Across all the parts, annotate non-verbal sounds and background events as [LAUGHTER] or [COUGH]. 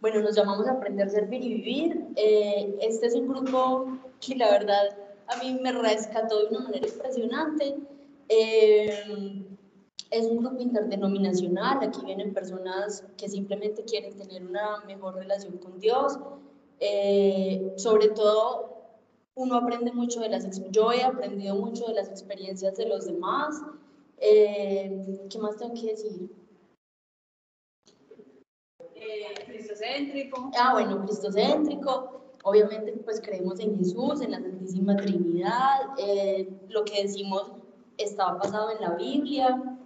Bueno, nos llamamos Aprender, Servir y Vivir. Eh, este es un grupo que la verdad a mí me rescató de una manera impresionante. Eh, es un grupo interdenominacional, aquí vienen personas que simplemente quieren tener una mejor relación con Dios. Eh, sobre todo, uno aprende mucho de las... Yo he aprendido mucho de las experiencias de los demás. ¿Qué más tengo que decir? Eh, cristocéntrico. Ah, bueno, cristocéntrico. Obviamente, pues creemos en Jesús, en la Santísima Trinidad. lo que decimos está basado en la Biblia.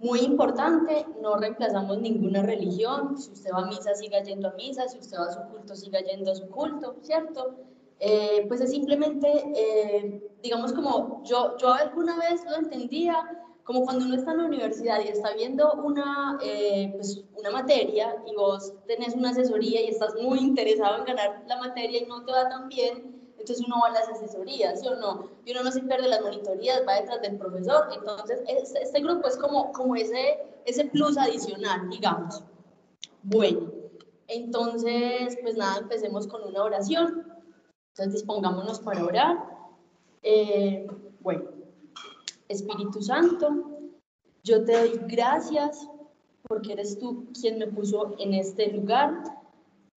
Muy importante, no reemplazamos ninguna religión. Si usted va a misa, siga yendo a misa. Si usted va a su culto, siga yendo a su culto, ¿cierto? Eh, pues es simplemente, eh, digamos, como yo, yo alguna vez lo entendía, como cuando uno está en la universidad y está viendo una, eh, pues una materia y vos tenés una asesoría y estás muy interesado en ganar la materia y no te va tan bien, entonces uno va a las asesorías, ¿sí o no? Y uno no se pierde las monitorías, va detrás del profesor. Entonces, este, este, grupo es como, como ese, ese plus adicional, digamos. Bueno, entonces, pues nada, empecemos con una oración. Entonces, dispongámonos para orar. Eh, bueno, Espíritu Santo, yo te doy gracias porque eres tú quien me puso en este lugar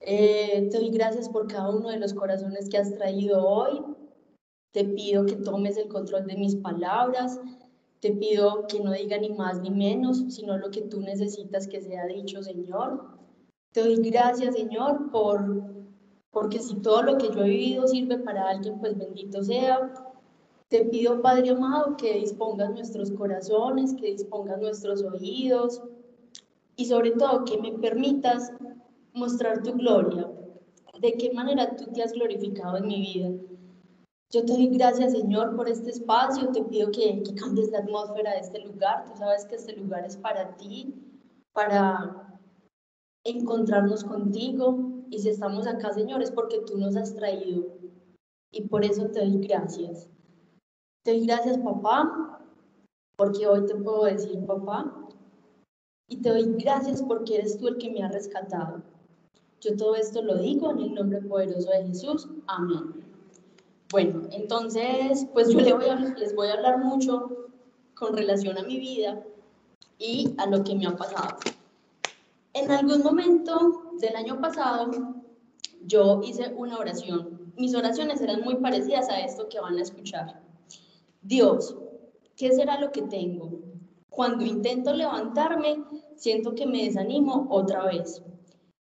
eh, te doy gracias por cada uno de los corazones que has traído hoy. Te pido que tomes el control de mis palabras. Te pido que no diga ni más ni menos, sino lo que tú necesitas que sea dicho, Señor. Te doy gracias, Señor, por porque si todo lo que yo he vivido sirve para alguien, pues bendito sea. Te pido, Padre amado, que dispongas nuestros corazones, que dispongas nuestros oídos y sobre todo que me permitas mostrar tu gloria. ¿De qué manera tú te has glorificado en mi vida? Yo te doy gracias, Señor, por este espacio. Te pido que, que cambies la atmósfera de este lugar. Tú sabes que este lugar es para ti, para encontrarnos contigo. Y si estamos acá, Señor, es porque tú nos has traído. Y por eso te doy gracias. Te doy gracias, papá, porque hoy te puedo decir, papá. Y te doy gracias porque eres tú el que me ha rescatado. Yo todo esto lo digo en el nombre poderoso de Jesús. Amén. Bueno, entonces, pues yo les voy, a, les voy a hablar mucho con relación a mi vida y a lo que me ha pasado. En algún momento del año pasado, yo hice una oración. Mis oraciones eran muy parecidas a esto que van a escuchar. Dios, ¿qué será lo que tengo? Cuando intento levantarme, siento que me desanimo otra vez.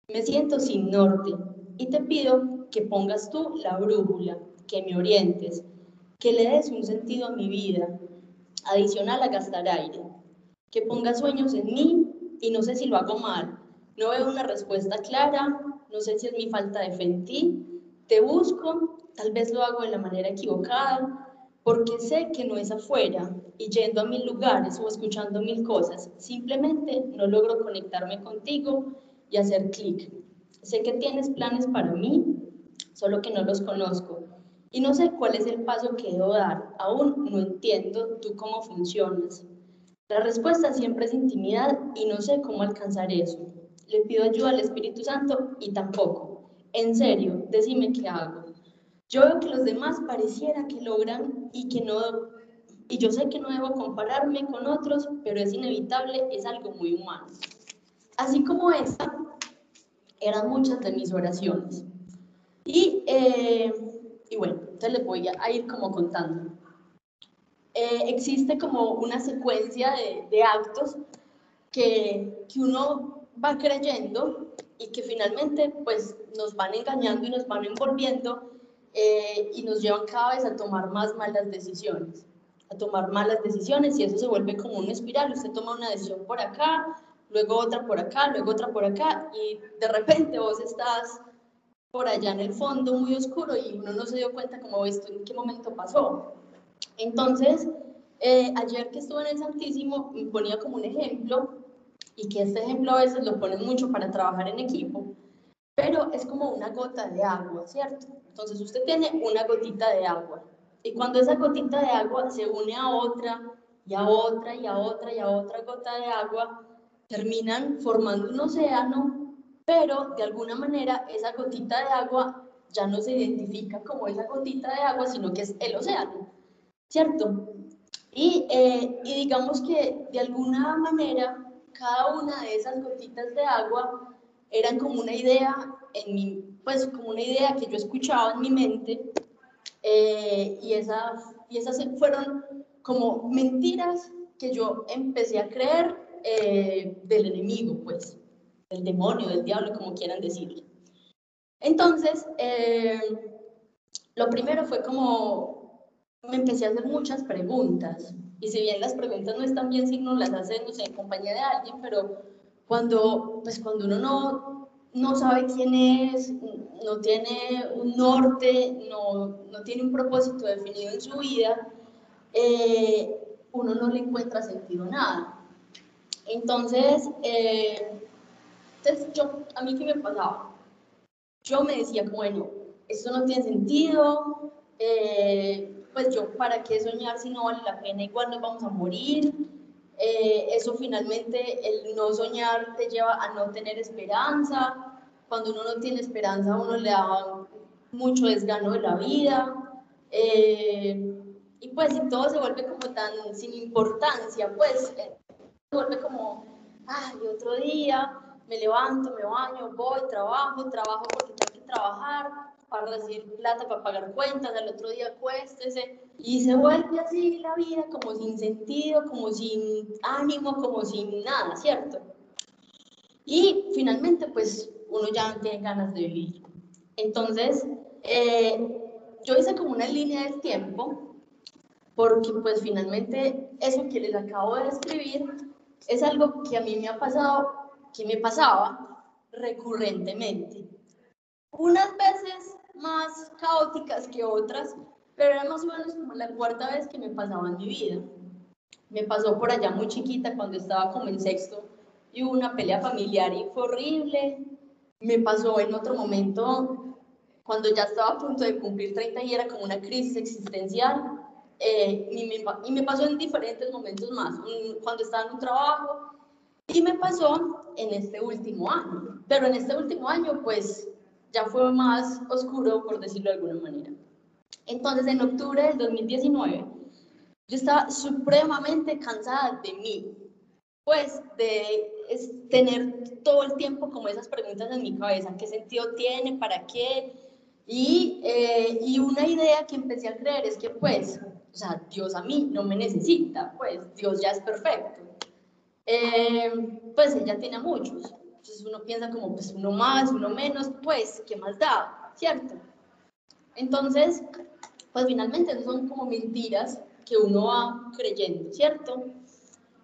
Me siento sin norte y te pido que pongas tú la brújula, que me orientes, que le des un sentido a mi vida, adicional a gastar aire, que pongas sueños en mí y no sé si lo hago mal, no veo una respuesta clara, no sé si es mi falta de fe te busco, tal vez lo hago de la manera equivocada, porque sé que no es afuera y yendo a mil lugares o escuchando mil cosas, simplemente no logro conectarme contigo y hacer clic. Sé que tienes planes para mí, solo que no los conozco. Y no sé cuál es el paso que debo dar. Aún no entiendo tú cómo funcionas. La respuesta siempre es intimidad y no sé cómo alcanzar eso. Le pido ayuda al Espíritu Santo y tampoco. En serio, decime qué hago. Yo veo que los demás pareciera que logran y que no y yo sé que no debo compararme con otros, pero es inevitable, es algo muy humano. Así como esta, eran muchas de mis oraciones. Y, eh, y bueno, entonces les voy a, ir como contando. Eh, existe como una secuencia de, de actos que, que, uno va creyendo y que finalmente pues nos van engañando y nos van envolviendo eh, y nos llevan cada vez a tomar más malas decisiones, a tomar malas decisiones y eso se vuelve como una espiral. Usted toma una decisión por acá, luego otra por acá, luego otra por acá, y de repente vos estás por allá en el fondo muy oscuro y uno no se dio cuenta como esto en qué momento pasó. Entonces, eh, ayer que estuve en el Santísimo, me ponía como un ejemplo, y que este ejemplo a veces lo ponen mucho para trabajar en equipo, pero es como una gota de agua, ¿cierto? Entonces usted tiene una gotita de agua, y cuando esa gotita de agua se une a otra, y a otra y a otra y a otra gota de agua, terminan formando un océano, pero de alguna manera esa gotita de agua ya no se identifica como esa gotita de agua, sino que es el océano, ¿cierto? Y, eh, y digamos que de alguna manera cada una de esas gotitas de agua eran como una idea en mi, pues como una idea que yo escuchaba en mi mente eh, y, esas, y esas fueron como mentiras que yo empecé a creer eh, del enemigo, pues, del demonio, del diablo, como quieran decirlo. Entonces, eh, lo primero fue como, me empecé a hacer muchas preguntas, y si bien las preguntas no están bien si no las hacen, no sé, en compañía de alguien, pero cuando, pues cuando uno no, no sabe quién es, no tiene un norte, no, no tiene un propósito definido en su vida, eh, uno no le encuentra sentido a nada. Entonces, eh, entonces yo, a mí qué me pasaba? Yo me decía, bueno, esto no tiene sentido, eh, pues yo, ¿para qué soñar si no vale la pena? Igual nos vamos a morir. Eh, eso finalmente, el no soñar te lleva a no tener esperanza. Cuando uno no tiene esperanza, uno le da mucho desgano de la vida. Eh, y pues si todo se vuelve como tan sin importancia, pues eh, se vuelve como, ay, otro día, me levanto, me baño, voy, trabajo, trabajo porque tengo que trabajar, para recibir plata, para pagar cuentas, al otro día acuéstese, y se vuelve así la vida como sin sentido, como sin ánimo, como sin nada, ¿cierto? Y finalmente, pues uno ya no tiene ganas de vivir. Entonces, eh, yo hice como una línea del tiempo, porque pues finalmente eso que les acabo de describir es algo que a mí me ha pasado, que me pasaba recurrentemente. Unas veces más caóticas que otras, pero era más o menos como la cuarta vez que me pasaba en mi vida. Me pasó por allá muy chiquita cuando estaba como en sexto y hubo una pelea familiar y fue horrible. Me pasó en otro momento cuando ya estaba a punto de cumplir 30 y era como una crisis existencial. Eh, y, me, y, me, pasó en diferentes momentos más, cuando estaba en un trabajo y me pasó en este último año. Pero en este último año, pues ya fue más oscuro, por decirlo de alguna manera. Entonces, en octubre del 2019, yo estaba supremamente cansada de mí, pues de tener todo el tiempo como esas preguntas en mi cabeza, ¿qué sentido tiene? ¿Para qué? Y, eh, y una idea que empecé a creer es que pues, o sea, Dios a mí no me necesita, pues Dios ya es perfecto. Eh, pues ella tiene a muchos. Entonces uno piensa como, pues uno más, uno menos, pues, ¿qué más da? ¿Cierto? Entonces, pues finalmente son como mentiras que uno va creyendo, ¿cierto?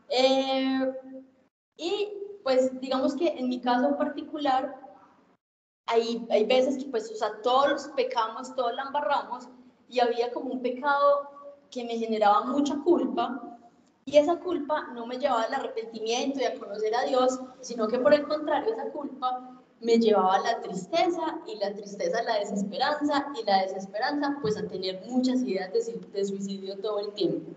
Eh, y pues digamos que en mi caso particular, hay, hay veces que pues, o sea, todos pecamos, todos la embarramos, y había como un pecado que me generaba mucha culpa, y esa culpa no me llevaba al arrepentimiento y a conocer a Dios, sino que por el contrario, esa culpa me llevaba a la tristeza y la tristeza a la desesperanza y la desesperanza pues a tener muchas ideas de, suicidio todo el tiempo.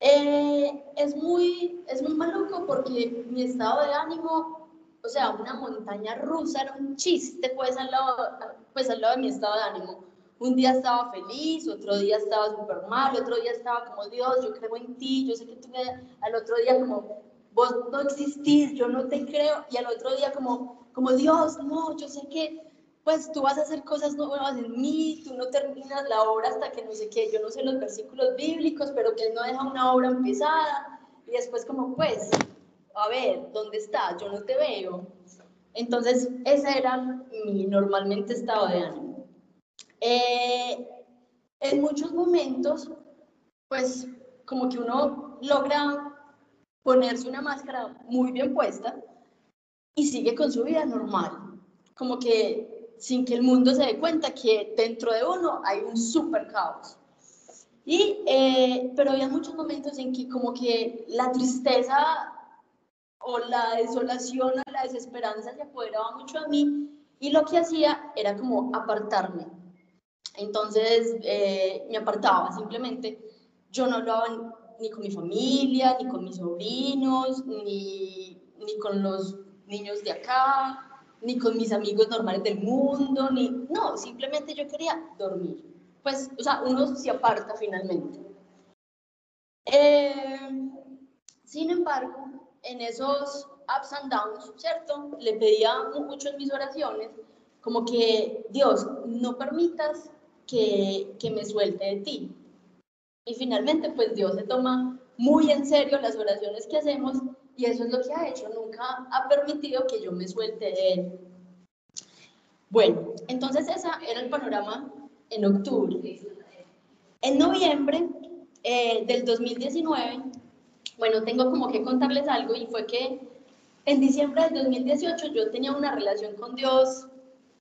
Eh, es, muy, es muy maluco porque mi estado de ánimo, o sea, una montaña rusa era un chiste pues al lado, pues al lado de mi estado de ánimo un día estaba feliz, otro día estaba súper mal, otro día estaba como Dios, yo creo en ti, yo sé que tú me... Al otro día como vos no existís, yo no te creo, y al otro día como, como Dios, no, yo sé que pues tú vas a hacer cosas nuevas en mí, tú no terminas la obra hasta que no sé qué, yo no sé los versículos bíblicos, pero que Él no deja una obra empezada, y después como pues, a ver, ¿dónde estás? Yo no te veo. Entonces, ese era mi normalmente estado de ánimo. Eh, en muchos momentos, pues como que uno logra ponerse una máscara muy bien puesta y sigue con su vida normal, como que sin que el mundo se dé cuenta que dentro de uno hay un super caos. Y, eh, pero había muchos momentos en que como que la tristeza o la desolación o la desesperanza se apoderaba mucho de mí y lo que hacía era como apartarme entonces eh, me apartaba simplemente. Yo no hablaba ni con mi familia, ni con mis sobrinos, ni, ni con los niños de acá, ni con mis amigos normales del mundo, ni, no, simplemente yo quería dormir. Pues, o sea, uno se aparta finalmente. Eh, sin embargo, en esos ups and downs, ¿cierto? Le pedía mucho en mis oraciones, como que, Dios, no permitas que, que me suelte de ti. Y finalmente, pues Dios se toma muy en serio las oraciones que hacemos y eso es lo que ha hecho, nunca ha permitido que yo me suelte de Él. Bueno, entonces ese era el panorama en octubre. En noviembre eh, del 2019, bueno, tengo como que contarles algo y fue que en diciembre del 2018 yo tenía una relación con Dios,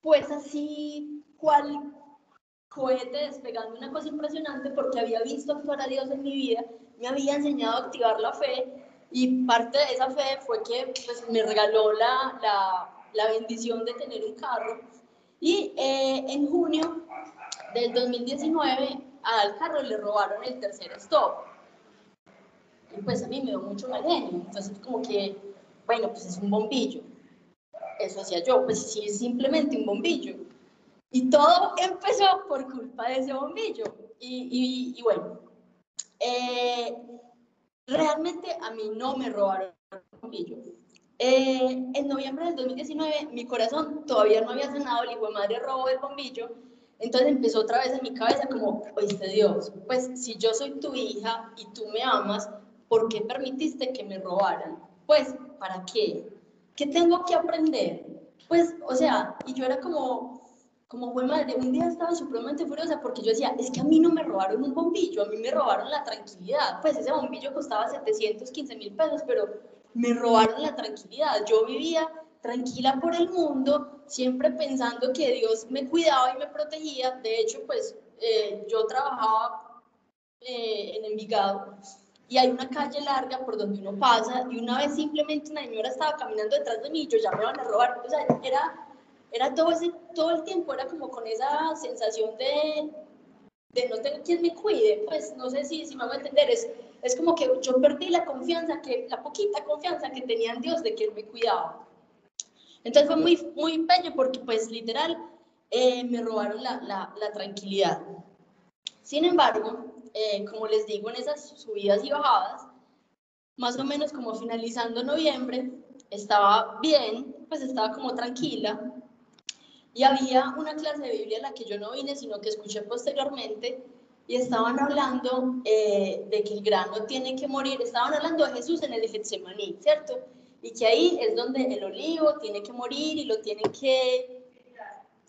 pues así, cual cohete despegando una cosa impresionante porque había visto actuar a Dios en mi vida, me había enseñado a activar la fe y parte de esa fe fue que pues, me regaló la, la, la bendición de tener un carro. Y eh, en junio del 2019 al carro le robaron el tercer stop. Y pues a mí me dio mucho mal genio. Entonces como que, bueno, pues es un bombillo. Eso hacía yo, pues sí, es simplemente un bombillo. Y todo empezó por culpa de ese bombillo. Y, y, bueno, eh, realmente a mí no me robaron el bombillo. Eh, en noviembre del 2019 mi corazón todavía no había sanado el hijo de madre robo del bombillo. Entonces empezó otra vez en mi cabeza como, oíste Dios, pues si yo soy tu hija y tú me amas, ¿por qué permitiste que me robaran? Pues, ¿para qué? ¿Qué tengo que aprender? Pues, o sea, y yo era como, como fue madre, un día estaba supremamente furiosa porque yo decía, es que a mí no me robaron un bombillo, a mí me robaron la tranquilidad. Pues ese bombillo costaba 715 mil pesos, pero me robaron la tranquilidad. Yo vivía tranquila por el mundo, siempre pensando que Dios me cuidaba y me protegía. De hecho, pues eh, yo trabajaba eh, en Envigado y hay una calle larga por donde uno pasa y una vez simplemente una señora estaba caminando detrás de mí y yo ya me van a robar. O sea, era, era todo, ese, todo el tiempo, era como con esa sensación de, de no tener quien me cuide. Pues no sé si, si me voy a entender, es, es como que yo perdí la confianza, que, la poquita confianza que tenía en Dios de que Él me cuidaba. Entonces fue muy, muy bello porque pues literal eh, me robaron la, la, la tranquilidad. Sin embargo, eh, como les digo, en esas subidas y bajadas, más o menos como finalizando noviembre, estaba bien, pues estaba como tranquila. Y había una clase de Biblia a la que yo no vine, sino que escuché posteriormente, y estaban hablando eh, de que el grano tiene que morir, estaban hablando de Jesús en el Getsemaní, ¿cierto? Y que ahí es donde el olivo tiene que morir y lo tienen que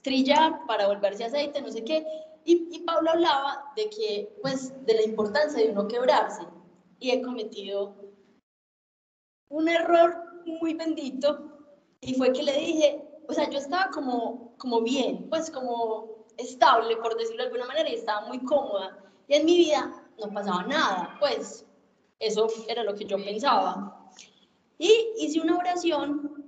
trillar para volverse aceite, no sé qué. Y, Pablo hablaba de que, pues, de la importancia de uno quebrarse. Y he cometido un error muy bendito y fue que le dije, o sea, yo estaba como, como bien, pues como estable, por decirlo de alguna manera, y estaba muy cómoda. Y en mi vida no pasaba nada, pues eso era lo que yo pensaba. Y hice una oración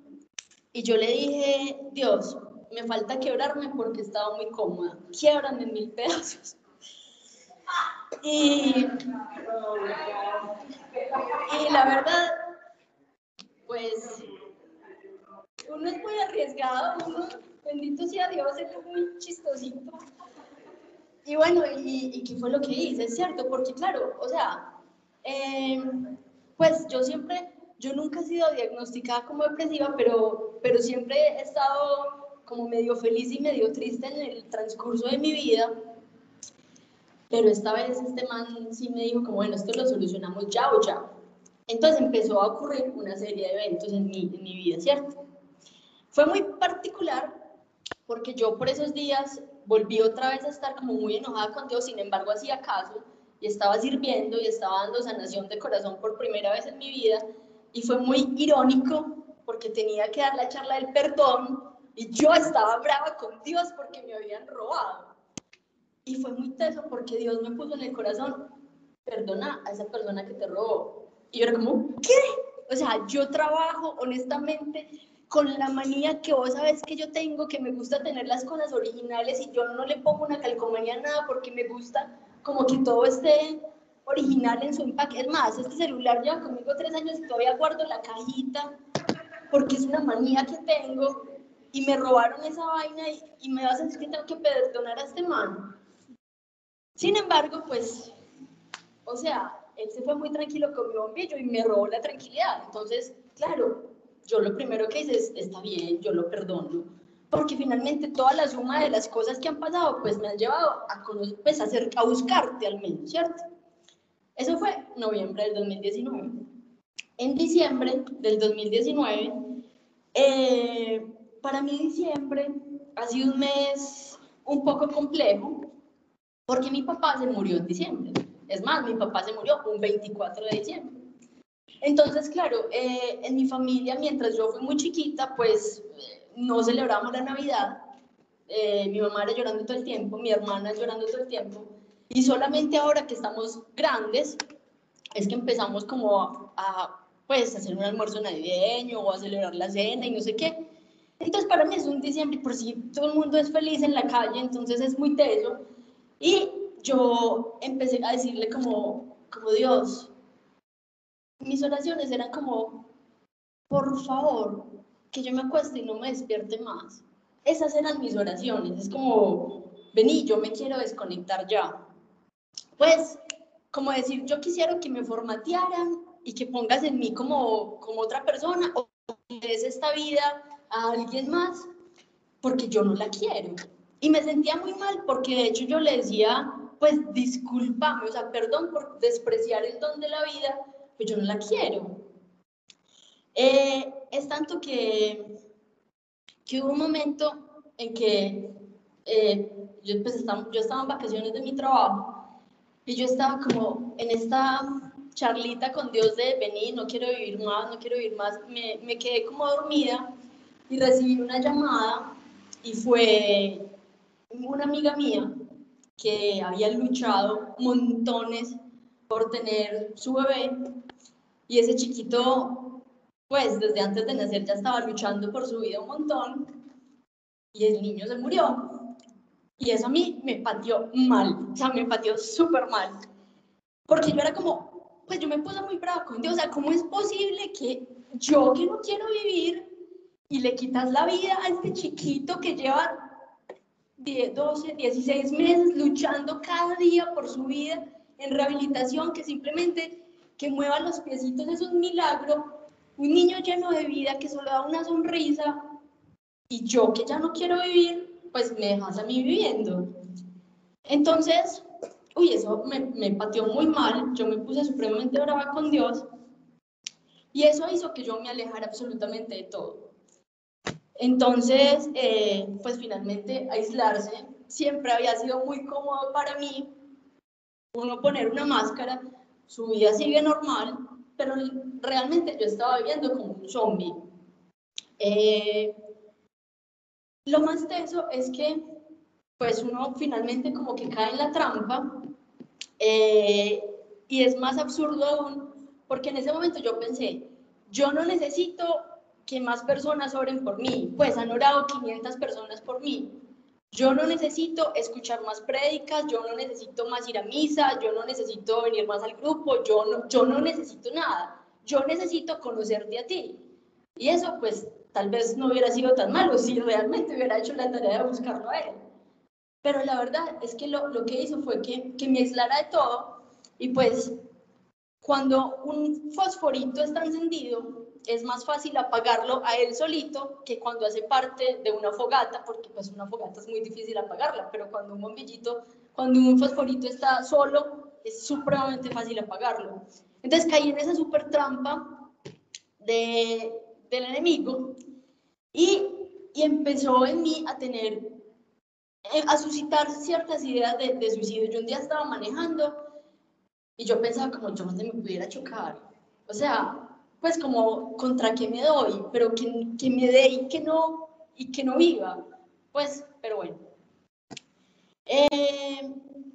y yo le dije, Dios, me falta quebrarme porque estaba muy cómoda. Quiebrame en mil pedazos. Y, y la verdad, pues uno es muy arriesgado, uno, bendito sea Dios, es muy chistosito. Y bueno, y, y, qué fue lo que hice? Es cierto, porque claro, o sea, eh, pues yo siempre, yo nunca he sido diagnosticada como depresiva, pero, pero siempre he estado como medio feliz y medio triste en el transcurso de mi vida. Pero esta vez este man sí me dijo como, bueno, esto lo solucionamos ya o ya. Entonces empezó a ocurrir una serie de eventos en mi, en mi vida, ¿cierto? Fue muy particular porque yo por esos días volví otra vez a estar como muy enojada con Dios, sin embargo hacía caso y estaba sirviendo y estaba dando sanación de corazón por primera vez en mi vida y fue muy irónico porque tenía que dar la charla del perdón y yo estaba brava con Dios porque me habían robado. Y fue muy teso porque Dios me puso en el corazón, perdona a esa persona que te robó. Y yo era como, ¿qué? O sea, yo trabajo honestamente con la manía que vos sabes que yo tengo, que me gusta tener las cosas originales y yo no le pongo una calcomanía a nada porque me gusta como que todo esté original en su empaque. Es más, este celular lleva conmigo tres años y todavía guardo la cajita porque es una manía que tengo y me robaron esa vaina y, me vas a decir que tengo que perdonar a este man. Sin embargo, pues, o sea, él se fue muy tranquilo con mi bombillo y me robó la tranquilidad. Entonces, claro, yo lo primero que hice es, está bien, yo lo perdono, porque finalmente toda la suma de las cosas que han pasado, pues me han llevado a, conocer, pues, a, a buscarte al menos, ¿cierto? Eso fue noviembre del 2019. En diciembre del 2019, eh, para mí diciembre ha sido un mes un poco complejo, porque mi papá se murió en diciembre. Es más, mi papá se murió un 24 de diciembre. Entonces, claro, eh, en mi familia, mientras yo fui muy chiquita, pues no celebramos la Navidad. Eh, mi mamá era llorando todo el tiempo, mi hermana llorando todo el tiempo. Y solamente ahora que estamos grandes, es que empezamos como a, a pues, hacer un almuerzo navideño o a celebrar la cena y no sé qué. Entonces, para mí es un diciembre, por si todo el mundo es feliz en la calle, entonces es muy teso. Y yo empecé a decirle como, como Dios, mis oraciones eran como, por favor, que yo me acueste y no me despierte más. Esas eran mis oraciones. Es como, vení, yo me quiero desconectar ya. Pues, como decir, yo quisiera que me formatearan y que pongas en mí como, como otra persona o que des esta vida a alguien más, porque yo no la quiero. Y me sentía muy mal porque de hecho yo le decía, pues discúlpame, o sea, perdón por despreciar el don de la vida, pues yo no la quiero. Eh, es tanto que, que hubo un momento en que eh, yo, pues estaba, yo estaba en vacaciones de mi trabajo y yo estaba como en esta charlita con Dios de venir, no quiero vivir más, no quiero vivir más, me, me quedé como dormida y recibí una llamada y fue una amiga mía que había luchado montones por tener su bebé y ese chiquito, pues desde antes de nacer ya estaba luchando por su vida un montón y el niño se murió. Y eso a mí me pateó mal, o sea, me pateó súper mal. Porque yo era como, pues yo me puse muy brava con Dios, o sea, ¿cómo es posible que yo que no quiero vivir y le quitas la vida a este chiquito que lleva 10, 12, 16 meses luchando cada día por su vida en rehabilitación, que simplemente que mueva los piecitos es un milagro, un niño lleno de vida que solo da una sonrisa y yo que ya no quiero vivir, pues me dejas a mí viviendo. Entonces, uy, eso me, me pateó muy mal, yo me puse supremamente brava con Dios y eso hizo que yo me alejara absolutamente de todo. Entonces, eh, pues finalmente aislarse siempre había sido muy cómodo para mí. Uno poner una máscara, su vida sigue normal, pero realmente yo estaba viviendo como un zombie. Eh, lo más tenso es que, pues uno finalmente como que cae en la trampa eh, y es más absurdo aún, porque en ese momento yo pensé, yo no necesito que más personas oren por mí, pues han orado 500 personas por mí. Yo no necesito escuchar más prédicas, yo no necesito más ir a misa, yo no necesito venir más al grupo, yo no, yo no necesito nada. Yo necesito conocerte a ti. Y eso pues tal vez no hubiera sido tan malo [LAUGHS] si realmente hubiera hecho la tarea de buscarlo a él. Pero la verdad es que lo, lo que hizo fue que, que me aislara de todo y pues cuando un fosforito está encendido, es más fácil apagarlo a él solito que cuando hace parte de una fogata, porque pues una fogata es muy difícil apagarla, pero cuando un bombillito, cuando un fosforito está solo, es supremamente fácil apagarlo. Entonces caí en esa super trampa de, del enemigo y, y, empezó en mí a tener, eh, a suscitar ciertas ideas de, suicidio. Yo un día estaba manejando y yo pensaba como yo no me pudiera chocar. O sea, pues como contra qué me doy, pero que, que me dé y que no, y que no viva. Pues, pero bueno. Eh,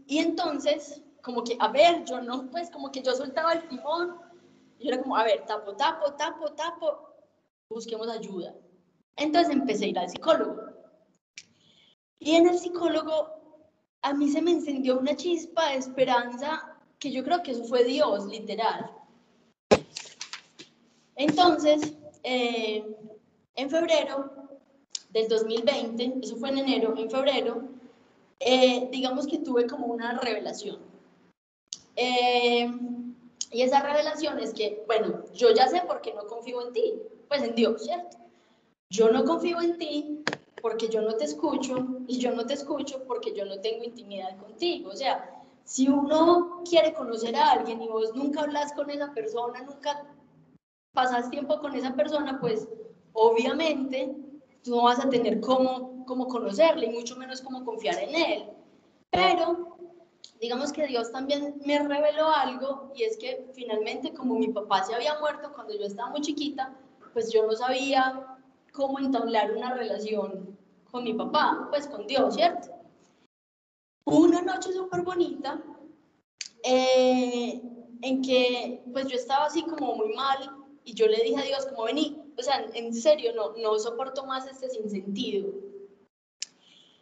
y entonces, como que, a ver, yo no, pues como que yo soltaba el timón, y yo era como, a ver, tapo, tapo, tapo, tapo, busquemos ayuda. Entonces empecé a ir al psicólogo. Y en el psicólogo a mí se me encendió una chispa de esperanza que yo creo que eso fue Dios, literal. Entonces, eh, en febrero del 2020, eso fue en enero, en febrero, eh, digamos que tuve como una revelación. Eh, y esa revelación es que, bueno, yo ya sé por qué no confío en ti, pues en Dios, ¿cierto? Yo no confío en ti porque yo no te escucho y yo no te escucho porque yo no tengo intimidad contigo. O sea, si uno quiere conocer a alguien y vos nunca hablas con esa persona, nunca pasas tiempo con esa persona, pues obviamente tú no vas a tener cómo, cómo conocerle y mucho menos cómo confiar en él. Pero digamos que Dios también me reveló algo y es que finalmente como mi papá se había muerto cuando yo estaba muy chiquita, pues yo no sabía cómo entablar una relación con mi papá, pues con Dios, ¿cierto? Una noche súper bonita eh, en que pues yo estaba así como muy mal y yo le dije a Dios como vení, o sea, en serio, no, no soporto más este sinsentido.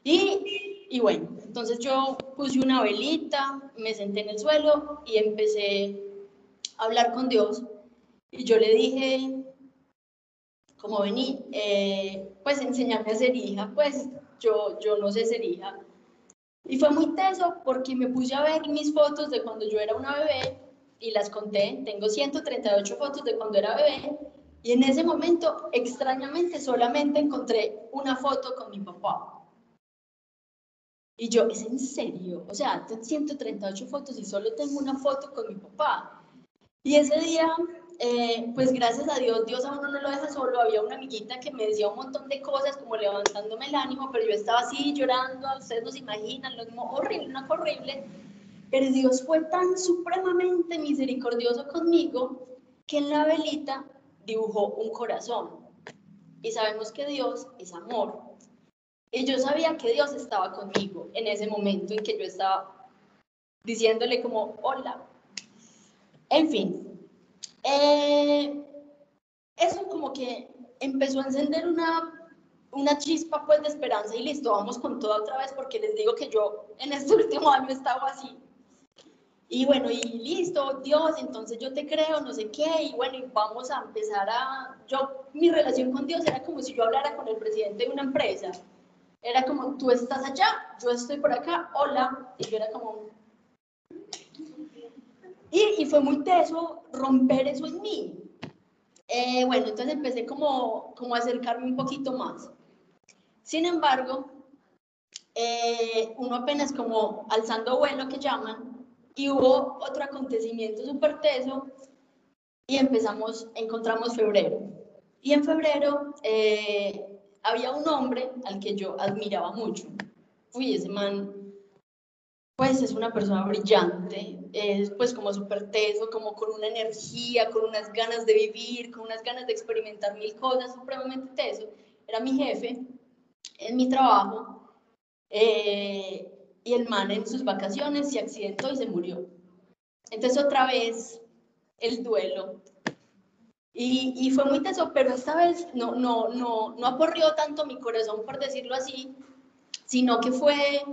Y, y bueno, entonces yo puse una velita, me senté en el suelo y empecé a hablar con Dios. Y yo le dije, como vení, eh, pues enseñarme a ser hija, pues yo, yo no sé ser hija. Y fue muy teso porque me puse a ver mis fotos de cuando yo era una bebé y las conté. Tengo 138 fotos de cuando era bebé y en ese momento, extrañamente, solamente encontré una foto con mi papá. Y yo, ¿es en serio? O sea, tengo 138 fotos y solo tengo una foto con mi papá. Y ese día, eh, pues gracias a Dios, Dios a uno no lo deja solo. Había una amiguita que me decía un montón de cosas, como levantándome el ánimo, pero yo estaba así llorando, ustedes no se imaginan, lo mismo, horrible, una horrible. Pero Dios fue tan supremamente misericordioso conmigo que en la velita dibujó un corazón. Y sabemos que Dios es amor. Y yo sabía que Dios estaba conmigo en ese momento en que yo estaba diciéndole como, hola. En fin, eh, eso como que empezó a encender una, una chispa pues de esperanza y listo, vamos con todo otra vez porque les digo que yo en este último año estaba así y bueno, y listo, Dios, entonces yo te creo, no sé qué, y bueno, y vamos a empezar a... Yo, mi relación con Dios era como si yo hablara con el presidente de una empresa. Era como, tú estás allá, yo estoy por acá, hola, y yo era como... Y, y fue muy teso romper eso en mí. Eh, bueno, entonces empecé como, como a acercarme un poquito más. Sin embargo, eh, uno apenas como alzando vuelo que llaman, y hubo otro acontecimiento súper teso y empezamos, encontramos febrero. Y en febrero eh, había un hombre al que yo admiraba mucho. Uy, ese man, pues es una persona brillante, es pues como súper teso, como con una energía, con unas ganas de vivir, con unas ganas de experimentar mil cosas, supremamente teso. Era mi jefe en mi trabajo. Eh, y el man en sus vacaciones se accidentó y se murió. Entonces otra vez el duelo. Y, y fue muy teso, pero esta vez no, no, no, no aporrió tanto mi corazón, por decirlo así, sino que fue,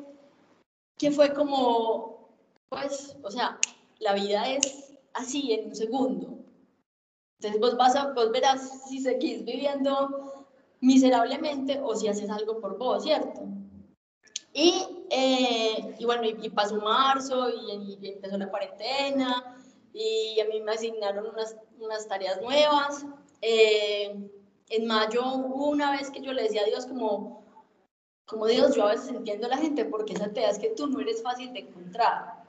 que fue como, pues, o sea, la vida es así en un segundo. Entonces vos, vas a, vos verás si seguís viviendo miserablemente o si haces algo por vos, ¿cierto? Y, eh, y bueno, y, pasó marzo y, empezó la cuarentena y a mí me asignaron unas, unas tareas nuevas. Eh, en mayo hubo una vez que yo le decía a Dios como, como Dios, yo a veces entiendo a la gente porque esa tarea es que tú no eres fácil de encontrar.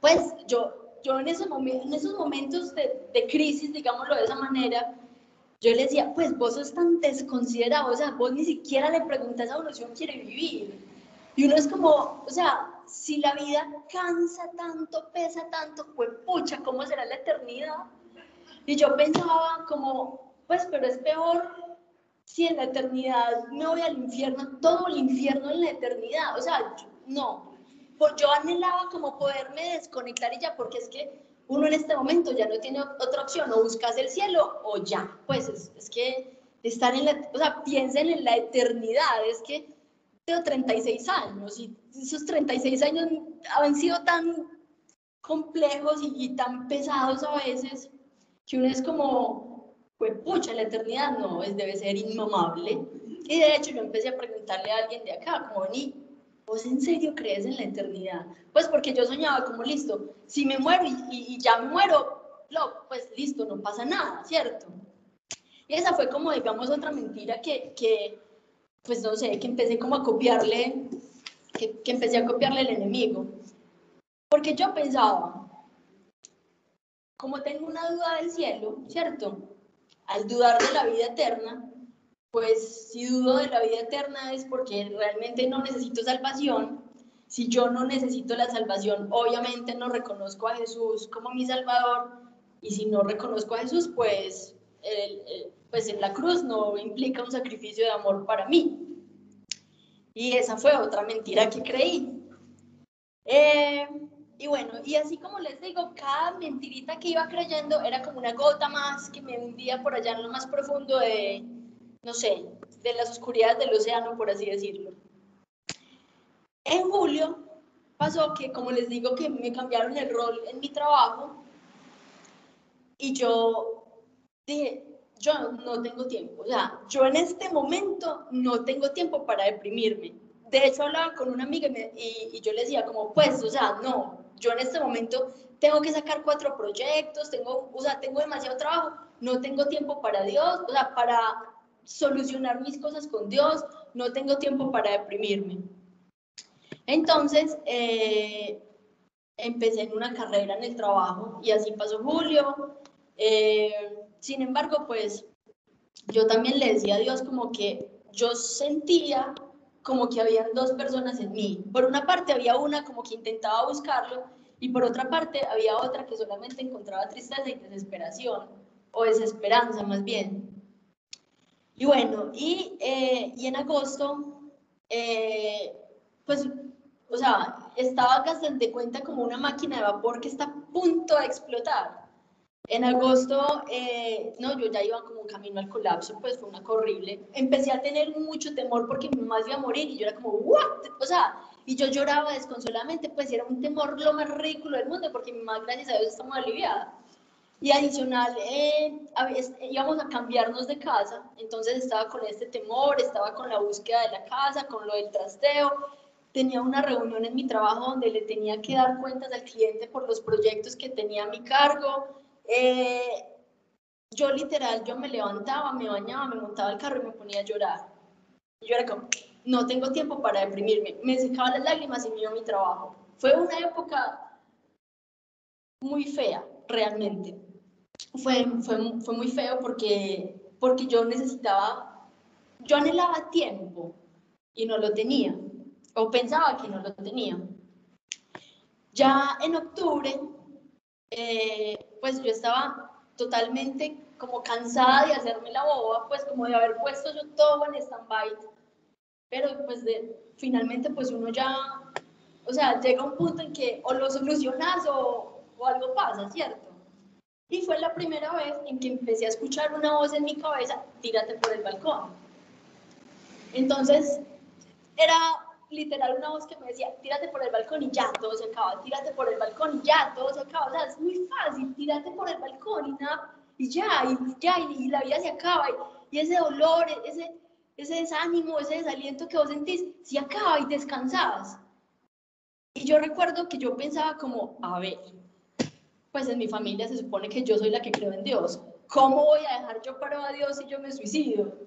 Pues yo, yo en, ese en esos momentos de, de crisis, digámoslo de esa manera, yo le decía, pues vos sos tan desconsiderado, o sea, vos ni siquiera le preguntas a uno si uno quiere vivir. Y uno es como, o sea, si la vida cansa tanto, pesa tanto, pues pucha, ¿cómo será la eternidad? Y yo pensaba como, pues, pero es peor si en la eternidad me voy al infierno, todo el infierno en la eternidad. O sea, no. Pues yo anhelaba como poderme desconectar y ya, porque es que uno en este momento ya no tiene otra opción, o buscas el cielo o ya. Pues es, es que estar en la, o sea, piensen en la eternidad, es que tengo 36 años y esos 36 años han sido tan, complejos y, tan pesados a veces que uno es como, pues pucha, la eternidad no, es, debe ser inmamable. Y de hecho yo empecé a preguntarle a alguien de acá, como, ni, ¿vos en serio crees en la eternidad? Pues porque yo soñaba como, listo, si me muero y, ya me muero, lo, pues listo, no pasa nada, ¿cierto? Y esa fue como, digamos, otra mentira que, que pues no sé, que empecé como a copiarle, que, empecé a copiarle al enemigo. Porque yo pensaba, como tengo una duda del cielo, ¿cierto? Al dudar de la vida eterna, pues si dudo de la vida eterna es porque realmente no necesito salvación. Si yo no necesito la salvación, obviamente no reconozco a Jesús como mi Salvador. Y si no reconozco a Jesús, pues, pues en la cruz no implica un sacrificio de amor para mí. Y esa fue otra mentira que creí. Eh, y bueno, y así como les digo, cada mentirita que iba creyendo era como una gota más que me hundía por allá en lo más profundo de, no sé, de las oscuridades del océano, por así decirlo. En julio pasó que, como les digo, que me cambiaron el rol en mi trabajo y yo dije, yo no tengo tiempo, o sea, yo en este momento no tengo tiempo para deprimirme. De hecho, hablaba con una amiga y, yo le decía como, pues, o sea, no, yo en este momento tengo que sacar cuatro proyectos, tengo, o sea, tengo demasiado trabajo, no tengo tiempo para Dios, o sea, para solucionar mis cosas con Dios, no tengo tiempo para deprimirme. Entonces, eh, empecé en una carrera en el trabajo y así pasó julio. Eh, sin embargo, pues yo también le decía a Dios como que yo sentía como que habían dos personas en mí. Por una parte había una como que intentaba buscarlo y por otra parte había otra que solamente encontraba tristeza y desesperación, o desesperanza más bien. Y bueno, y, eh, y en agosto, eh, pues, o sea, estaba gastando cuenta como una máquina de vapor que está a punto de explotar. En agosto, eh, no, yo ya iba como camino al colapso, pues fue una horrible. Empecé a tener mucho temor porque mi mamá iba a morir y yo era como, ¿what? O sea, y yo lloraba desconsoladamente, pues era un temor lo más ridículo del mundo porque mi mamá, gracias a Dios, está muy aliviada. Y adicional, eh, a veces, íbamos a cambiarnos de casa, entonces estaba con este temor, estaba con la búsqueda de la casa, con lo del trasteo. Tenía una reunión en mi trabajo donde le tenía que dar cuentas al cliente por los proyectos que tenía a mi cargo eh, yo literal, yo me levantaba, me bañaba, me montaba el carro y me ponía a llorar. yo era como, no tengo tiempo para deprimirme. Me secaba las lágrimas y me iba a mi trabajo. Fue una época muy fea, realmente. Fue, fue, fue muy feo porque, porque yo necesitaba, yo anhelaba tiempo y no lo tenía, o pensaba que no lo tenía. Ya en octubre eh, pues yo estaba totalmente como cansada de hacerme la boba, pues como de haber puesto yo todo en stand-by. Pero pues de, finalmente pues uno ya, o sea, llega un punto en que o lo solucionas o, o algo pasa, ¿cierto? Y fue la primera vez en que empecé a escuchar una voz en mi cabeza, tírate por el balcón. Entonces, era literal una voz que me decía, tírate por el balcón y ya, todo se acaba, tírate por el balcón y ya, todo se acaba. O sea, es muy fácil, tírate por el balcón y nada, y ya, y ya, y, la vida se acaba. Y, ese dolor, ese, ese desánimo, ese desaliento que vos sentís, se acaba y descansás. Y yo recuerdo que yo pensaba como, a ver, pues en mi familia se supone que yo soy la que creo en Dios. ¿Cómo voy a dejar yo paro a Dios si yo me suicido?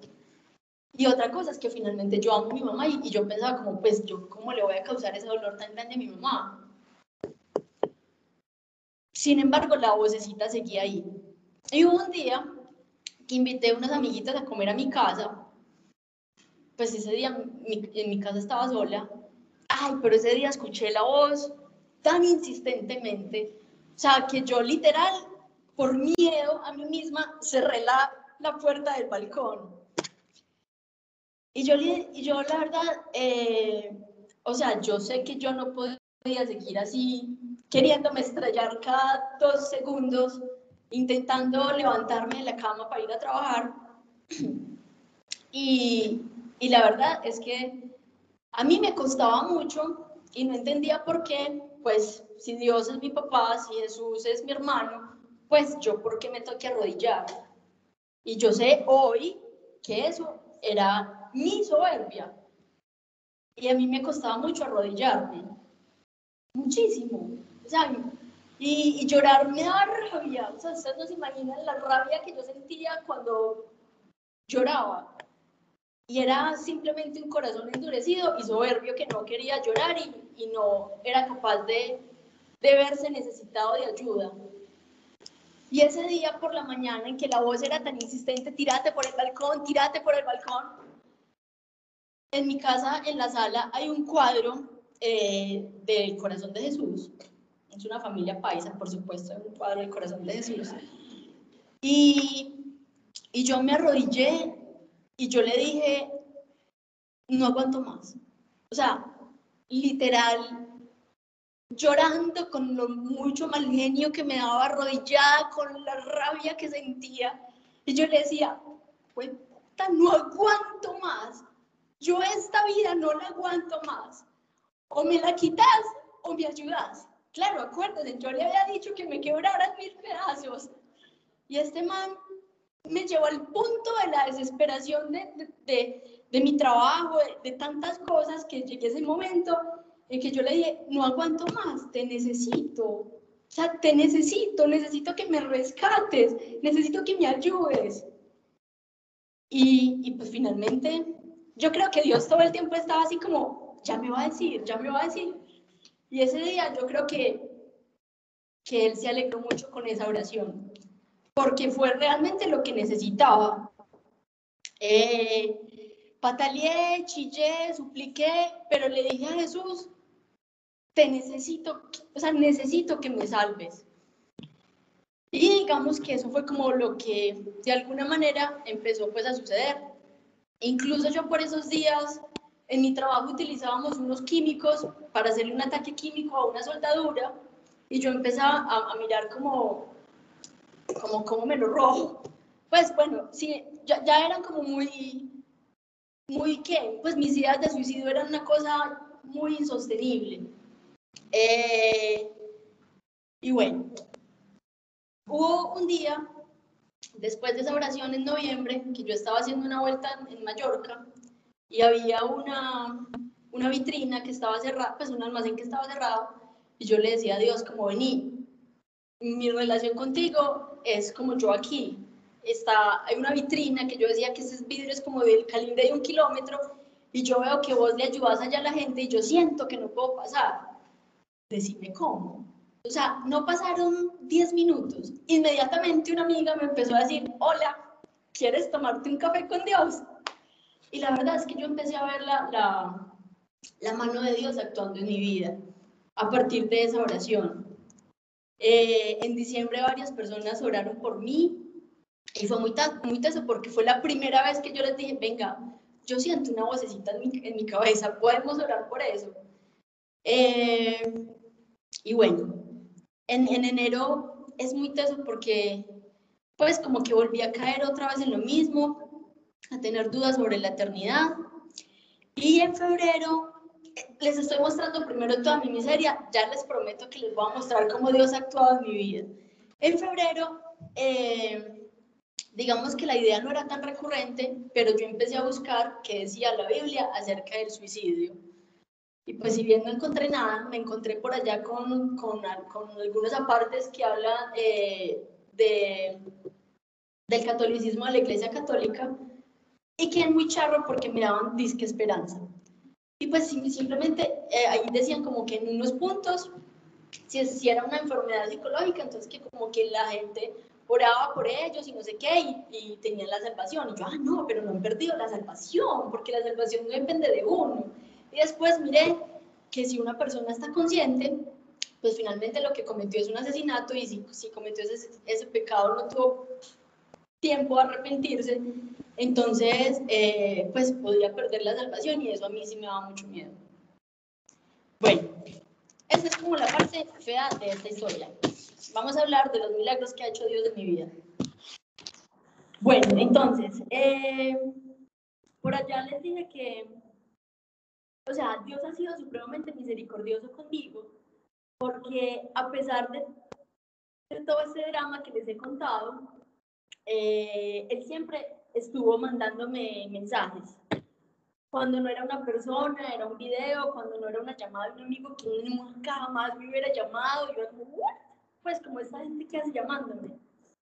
Y otra cosa es que finalmente yo amo a mi mamá y, yo pensaba como, pues yo, ¿cómo le voy a causar ese dolor tan grande a mi mamá? Sin embargo, la vocecita seguía ahí. Y hubo un día que invité a unas amiguitas a comer a mi casa. Pues ese día en mi casa estaba sola. Ay, pero ese día escuché la voz tan insistentemente. O sea, que yo literal, por miedo a mí misma, cerré la, la puerta del balcón. Y yo, y yo la verdad, eh, o sea, yo sé que yo no podía seguir así, queriéndome estrellar cada dos segundos, intentando levantarme de la cama para ir a trabajar. [CLEARS THROAT] Y, y la verdad es que a mí me costaba mucho y no entendía por qué, pues si Dios es mi papá, si Jesús es mi hermano, pues yo por qué me toque arrodillar. Y yo sé hoy que eso era mi soberbia. Y a mí me costaba mucho arrodillarme, muchísimo. O sea, y, y, llorar me daba rabia. O sea, ustedes no se imaginan la rabia que yo sentía cuando lloraba. Y era simplemente un corazón endurecido y soberbio que no quería llorar y, y no era capaz de, de verse necesitado de ayuda. Y ese día por la mañana en que la voz era tan insistente, tírate por el balcón, tírate por el balcón. En mi casa, en la sala, hay un cuadro eh, del corazón de Jesús. Es una familia paisa, por supuesto, un cuadro del corazón de Jesús. Y, y yo me arrodillé y yo le dije, no aguanto más. O sea, literal, llorando con lo mucho mal genio que me daba arrodillada, con la rabia que sentía. Y yo le decía, pues no aguanto más. Yo esta vida no la aguanto más. O me la quitas o me ayudas. Claro, acuérdense, yo le había dicho que me quebraran mil pedazos. Y este man me llevó al punto de la desesperación de, de, de, mi trabajo, de, tantas cosas que llegué a ese momento en que yo le dije, no aguanto más, te necesito. O sea, te necesito, necesito que me rescates, necesito que me ayudes. Y, y pues finalmente, yo creo que Dios todo el tiempo estaba así como, ya me va a decir, ya me va a decir. Y ese día yo creo que, que Él se alegró mucho con esa oración, porque fue realmente lo que necesitaba. Eh, pataleé, chillé, supliqué, pero le dije a Jesús, te necesito, o sea, necesito que me salves. Y digamos que eso fue como lo que de alguna manera empezó pues a suceder. Incluso yo por esos días en mi trabajo utilizábamos unos químicos para hacerle un ataque químico a una soldadura y yo empezaba a, a mirar como, como, como me lo rojo. Pues bueno, sí, ya, ya eran como muy, muy qué, pues mis ideas de suicidio eran una cosa muy insostenible. Eh, y bueno, hubo un día, después de esa oración en noviembre, que yo estaba haciendo una vuelta en Mallorca y había una, una vitrina que estaba cerrada, pues un almacén que estaba cerrado, y yo le decía a Dios como vení, mi relación contigo es como yo aquí, está, hay una vitrina que yo decía que ese vidrio es como del calibre de un kilómetro, y yo veo que vos le ayudas allá a la gente y yo siento que no puedo pasar. Decime cómo. O sea, no pasaron 10 minutos. Inmediatamente una amiga me empezó a decir, hola, ¿quieres tomarte un café con Dios? Y la verdad es que yo empecé a ver la, la, mano de Dios actuando en mi vida a partir de esa oración. Eh, en diciembre varias personas oraron por mí y fue muy, muy teso porque fue la primera vez que yo les dije, venga, yo siento una vocecita en mi, en mi cabeza, podemos orar por eso. Eh, y bueno, en, en, enero es muy teso porque pues como que volví a caer otra vez en lo mismo, a tener dudas sobre la eternidad. Y en febrero eh, les estoy mostrando primero toda mi miseria, ya les prometo que les voy a mostrar cómo Dios ha actuado en mi vida. En febrero, eh, digamos que la idea no era tan recurrente, pero yo empecé a buscar qué decía la Biblia acerca del suicidio. Y pues si bien no encontré nada, me encontré por allá con, con, con algunos apartes que hablan eh, de, del catolicismo de la Iglesia Católica y que es muy charro porque me daban disque esperanza. Y pues simplemente eh, ahí decían como que en unos puntos, si, si era una enfermedad psicológica, entonces que como que la gente oraba por ellos y no sé qué, y, y, tenían la salvación. Y yo, ah, no, pero no han perdido la salvación, porque la salvación no depende de uno. Y después miré que si una persona está consciente, pues finalmente lo que cometió es un asesinato y si, si cometió ese, ese, pecado no tuvo tiempo a arrepentirse, entonces eh, pues podría perder la salvación y eso a mí sí me daba mucho miedo. Bueno, esa es como la parte fea de esta historia. Vamos a hablar de los milagros que ha hecho Dios en mi vida. Bueno, entonces, eh, por allá les dije que o sea, Dios ha sido supremamente misericordioso conmigo porque a pesar de, todo ese drama que les he contado, eh, él siempre estuvo mandándome mensajes. Cuando no era una persona, era un video, cuando no era una llamada un amigo que nunca jamás me hubiera llamado, yo. Pues como esta gente que hace llamándome.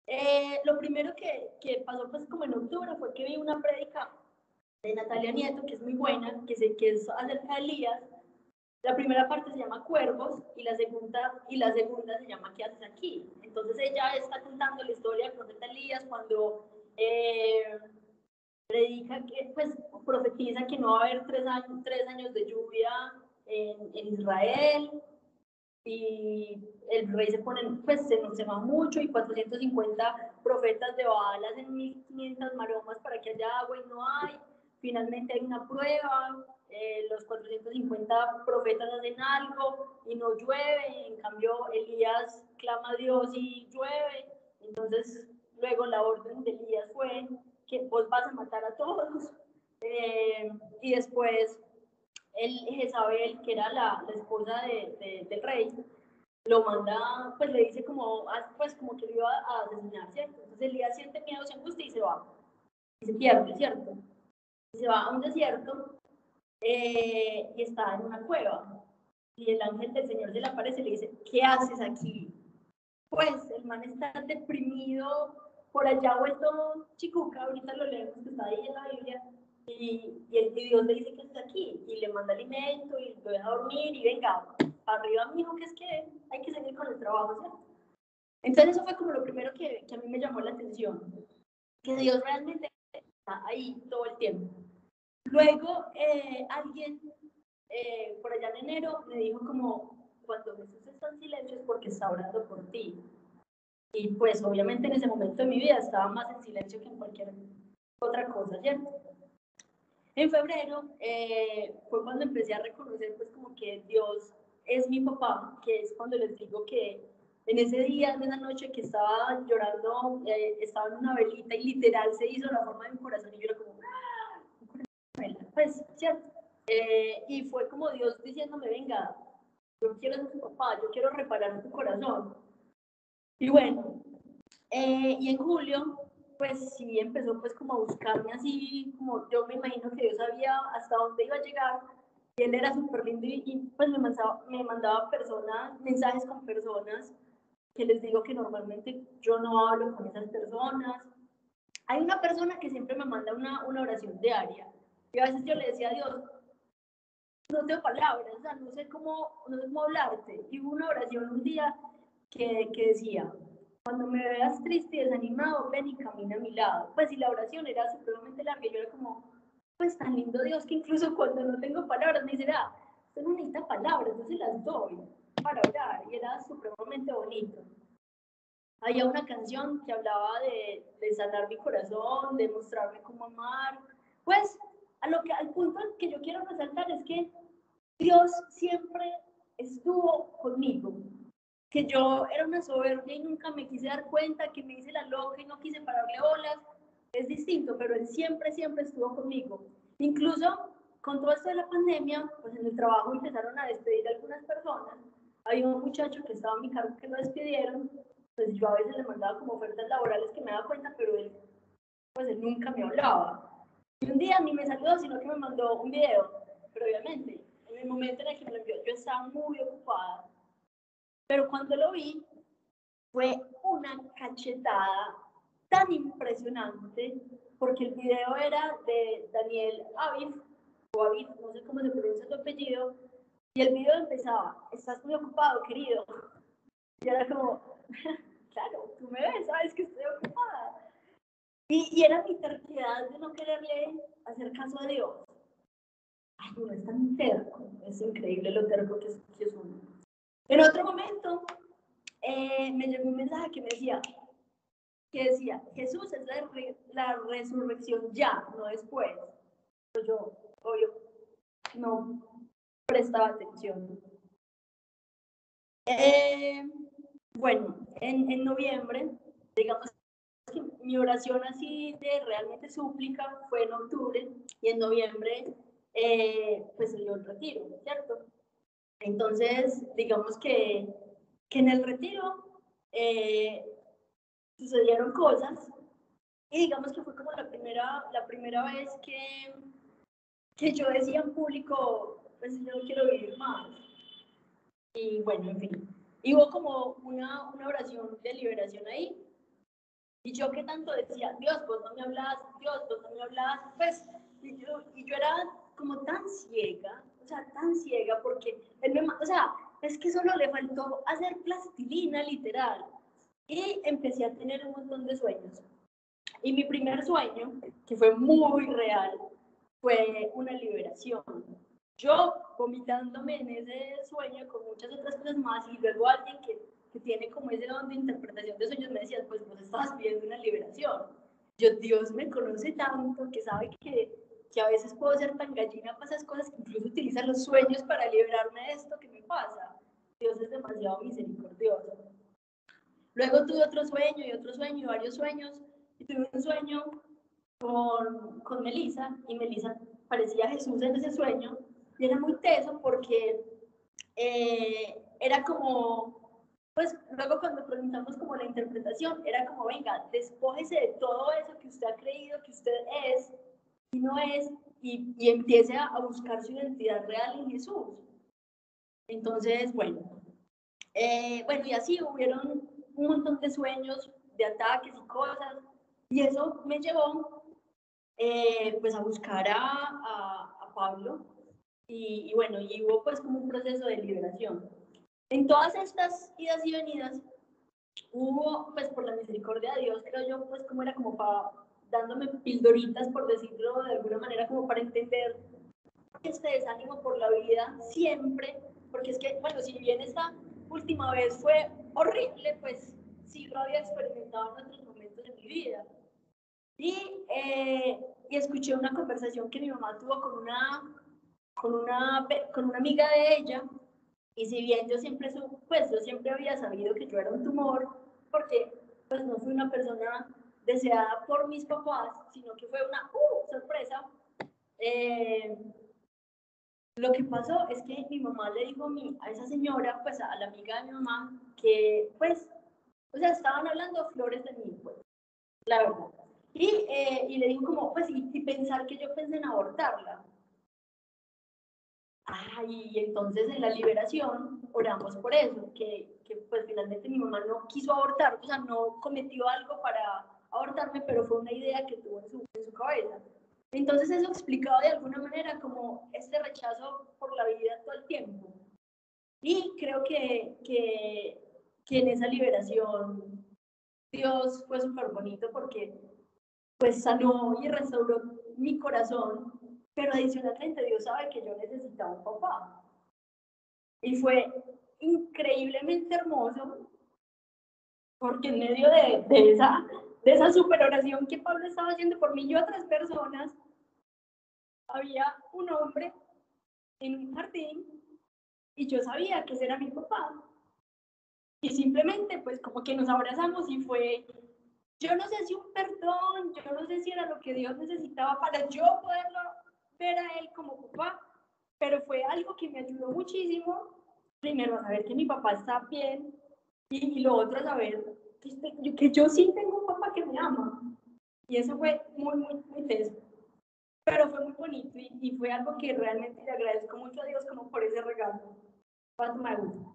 Eh, lo primero que, que, pasó pues como en octubre fue que vi una prédica de Natalia Nieto, que es muy buena, que, sé que es acerca de Elías, la primera parte se llama Cuervos y la segunda, y la segunda se llama ¿Qué haces aquí? Entonces ella está contando la historia del profeta Elías cuando eh, predica que, pues, profetiza que no va a haber tres años, tres años de lluvia en, en Israel y el rey se pone, pues se, se va mucho y 450 profetas de Baal hacen 1500 maromas para que haya agua y no hay. Finalmente hay una prueba, eh, los 450 profetas hacen algo y no llueve, en cambio Elías clama a Dios y llueve, entonces luego la orden de Elías fue que vos vas a matar a todos, eh, y después el Jezabel, que era la, la esposa de, del rey, lo manda, pues le dice como, ah, pues como que lo iba a asesinar, ¿cierto? Entonces Elías siente miedo, se angustia y se va, y se pierde, ¿cierto? Y se va a un desierto eh, y está en una cueva. Y el ángel del Señor se le aparece y le dice, ¿qué haces aquí? Pues el man está deprimido, por allá vuelto chicuca, ahorita lo leemos que está ahí en la Biblia, y, y, el, Dios le dice que está aquí, y le manda alimento, y lo deja dormir, y venga, arriba mi hijo, que es que hay que seguir con el trabajo. Entonces eso fue como lo primero que, que a mí me llamó la atención, que Dios realmente está ahí todo el tiempo. Luego, eh, alguien eh, por allá en enero me dijo como, cuando Jesús está en silencio es porque está orando por ti. Y pues obviamente en ese momento de mi vida estaba más en silencio que en cualquier otra cosa, ¿cierto? En febrero eh, fue cuando empecé a reconocer pues como que Dios es mi papá, que es cuando les digo que en ese día, en esa noche que estaba llorando, estaba en una velita y literal se hizo la forma de un corazón y yo era como, pues, ¿cierto? Eh, y fue como Dios diciéndome, venga, yo quiero ser tu papá, yo quiero reparar tu corazón. Y bueno, eh, y en julio, pues sí, empezó pues como a buscarme así, como yo me imagino que Dios sabía hasta dónde iba a llegar, y él era súper lindo y, pues me mandaba, me mandaba personas, mensajes con personas que les digo que normalmente yo no hablo con esas personas. Hay una persona que siempre me manda una, una oración diaria y a veces yo le decía a Dios, no tengo palabras, o sea, no sé cómo, no sé cómo hablarte. Y hubo una oración un día que, que decía, cuando me veas triste y desanimado, ven y camina a mi lado. Pues si la oración era supremamente larga, yo era como, pues tan lindo Dios que incluso cuando no tengo palabras me dice, ah, usted no necesita palabras, entonces las doy para orar. Y era supremamente bonito. Había una canción que hablaba de, de sanar mi corazón, de mostrarme cómo amar. Pues lo que, al punto que yo quiero resaltar es que Dios siempre estuvo conmigo, que yo era una soberbia y nunca me quise dar cuenta, que me hice la loca y no quise pararle olas, es distinto, pero Él siempre, siempre estuvo conmigo. Incluso con todo esto de la pandemia, pues en el trabajo empezaron a despedir a algunas personas. Hay un muchacho que estaba en mi cargo que lo despidieron, pues yo a veces le mandaba como ofertas laborales que me daba cuenta, pero él, pues él nunca me hablaba. Y un día ni me saludó, sino que me mandó un video. Pero obviamente, en el momento en el que me lo envió, yo estaba muy ocupada. Pero cuando lo vi, fue una cachetada tan impresionante, porque el video era de Daniel Aviv, o Aviv, no sé cómo se pronuncia tu apellido, y el video empezaba, estás muy ocupado, querido. Y era como, [LAUGHS] claro, tú me ves, sabes que estoy ocupada. Y, era mi terquedad de no quererle hacer caso a Dios. Ay, no es tan terco, es increíble lo terco que es, que uno. En otro momento, eh, me llegó un mensaje que me decía, que decía, Jesús es la, la resurrección ya, no después. Pero yo, obvio, no prestaba atención. Eh, bueno, en, en noviembre, digamos mi oración así de realmente súplica fue en octubre y en noviembre eh, pues se dio el retiro, ¿cierto? Entonces, digamos que, que en el retiro eh, sucedieron cosas y digamos que fue como la primera, la primera vez que, que yo decía en público, pues yo quiero vivir más. Y bueno, en fin. Y hubo como una, una oración de liberación ahí. Y yo que tanto decía, Dios, vos no me hablas, Dios, vos no me hablas, pues, y yo, y yo era como tan ciega, o sea, tan ciega, porque él me, o sea, es que solo le faltó hacer plastilina, literal. Y empecé a tener un montón de sueños. Y mi primer sueño, que fue muy real, fue una liberación. Yo vomitándome en ese sueño con muchas otras cosas más y luego alguien que, que tiene como ese don de interpretación de sueños me decía, pues vos estabas pidiendo una liberación. Yo, Dios me conoce tanto que sabe que, que a veces puedo ser tan gallina para esas cosas que incluso utiliza los sueños para liberarme de esto que me pasa. Dios es demasiado misericordioso. Luego tuve otro sueño y otro sueño y varios sueños. Y tuve un sueño con, con Melissa y Melissa parecía Jesús en ese sueño y era muy teso porque eh, era como, pues luego cuando preguntamos como la interpretación, era como, venga, despójese de todo eso que usted ha creído que usted es y no es y, y empiece a, buscar su identidad real en Jesús. Entonces, bueno, eh, bueno, y así hubieron un montón de sueños, de ataques y cosas, y eso me llevó eh, pues a buscar a, a, a Pablo, y, y, bueno, y hubo pues como un proceso de liberación. En todas estas idas y venidas, hubo pues por la misericordia de Dios, creo yo, pues como era como para dándome pildoritas, por decirlo de alguna manera, como para entender este desánimo por la vida siempre, porque es que, bueno, si bien esta última vez fue horrible, pues sí lo había experimentado en otros momentos de mi vida. Y, eh, y escuché una conversación que mi mamá tuvo con una, con una, con una amiga de ella, y si bien yo siempre, pues yo siempre había sabido que yo era un tumor, porque pues no fui una persona deseada por mis papás, sino que fue una uh, sorpresa. Eh, lo que pasó es que mi mamá le dijo a, mí, a esa señora, pues a la amiga de mi mamá, que pues, o sea, estaban hablando flores de mí, pues, la verdad. Y, eh, y le dijo como, pues, y, y, pensar que yo pensé en abortarla. Ay, y entonces en la liberación oramos por eso, que, que pues finalmente mi mamá no quiso abortar, o sea, no cometió algo para abortarme, pero fue una idea que tuvo en su, en su cabeza. Entonces eso explicaba de alguna manera como este rechazo por la vida todo el tiempo. Y creo que, que, que en esa liberación Dios fue súper bonito porque pues sanó y restauró mi corazón, pero adicionalmente Dios sabe que yo necesitaba un papá. Y fue increíblemente hermoso porque en medio de, de esa de esa super oración que Pablo estaba haciendo por mí y otras personas, había un hombre en un jardín y yo sabía que ese era mi papá. Y simplemente pues como que nos abrazamos y fue, yo no sé si un perdón, yo no sé si era lo que Dios necesitaba para yo poderlo ver a él como papá, pero fue algo que me ayudó muchísimo, primero a saber que mi papá está bien y, y lo otro a saber que yo sí tengo un papá que me ama. Y eso fue muy, muy, muy teso. Pero fue muy bonito y, y, fue algo que realmente le agradezco mucho a Dios como por ese regalo. ¿Cuánto me gusta?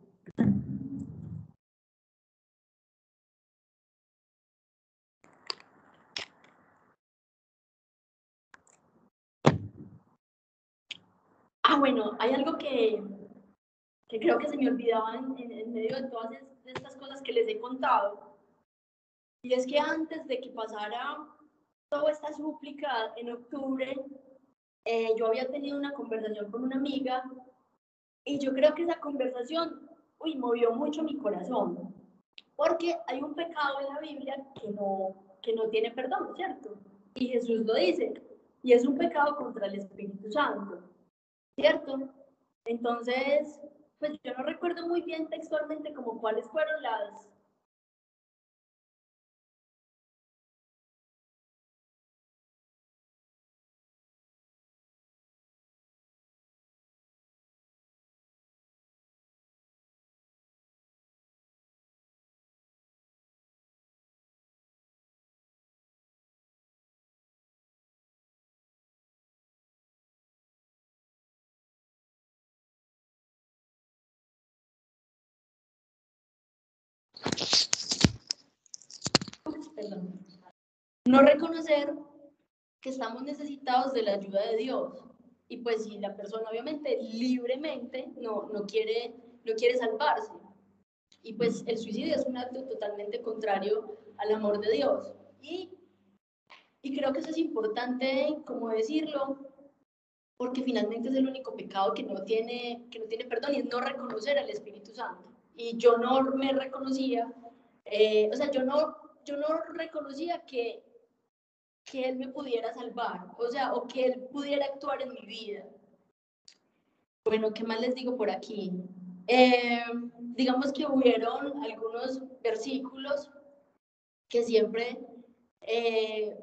Ah, bueno, hay algo que, creo que se me olvidaba en, en, en medio de todas estas cosas que les he contado y es que antes de que pasara toda esta súplica en octubre, eh, yo había tenido una conversación con una amiga y yo creo que esa conversación, uy, movió mucho mi corazón, porque hay un pecado en la Biblia que no, que no tiene perdón, ¿cierto? Y Jesús lo dice, y es un pecado contra el Espíritu Santo, ¿cierto? Entonces, pues yo no recuerdo muy bien textualmente como cuáles fueron las, No reconocer que estamos necesitados de la ayuda de Dios. Y pues si la persona obviamente libremente no, no, quiere, no quiere salvarse. Y pues el suicidio es un acto totalmente contrario al amor de Dios. Y, y creo que eso es importante, como decirlo, porque finalmente es el único pecado que no tiene, que no tiene perdón y es no reconocer al Espíritu Santo. Y yo no me reconocía, eh, o sea, yo no, yo no reconocía que que Él me pudiera salvar, o sea, o que Él pudiera actuar en mi vida. Bueno, ¿qué más les digo por aquí? Eh, digamos que hubieron algunos versículos que siempre eh,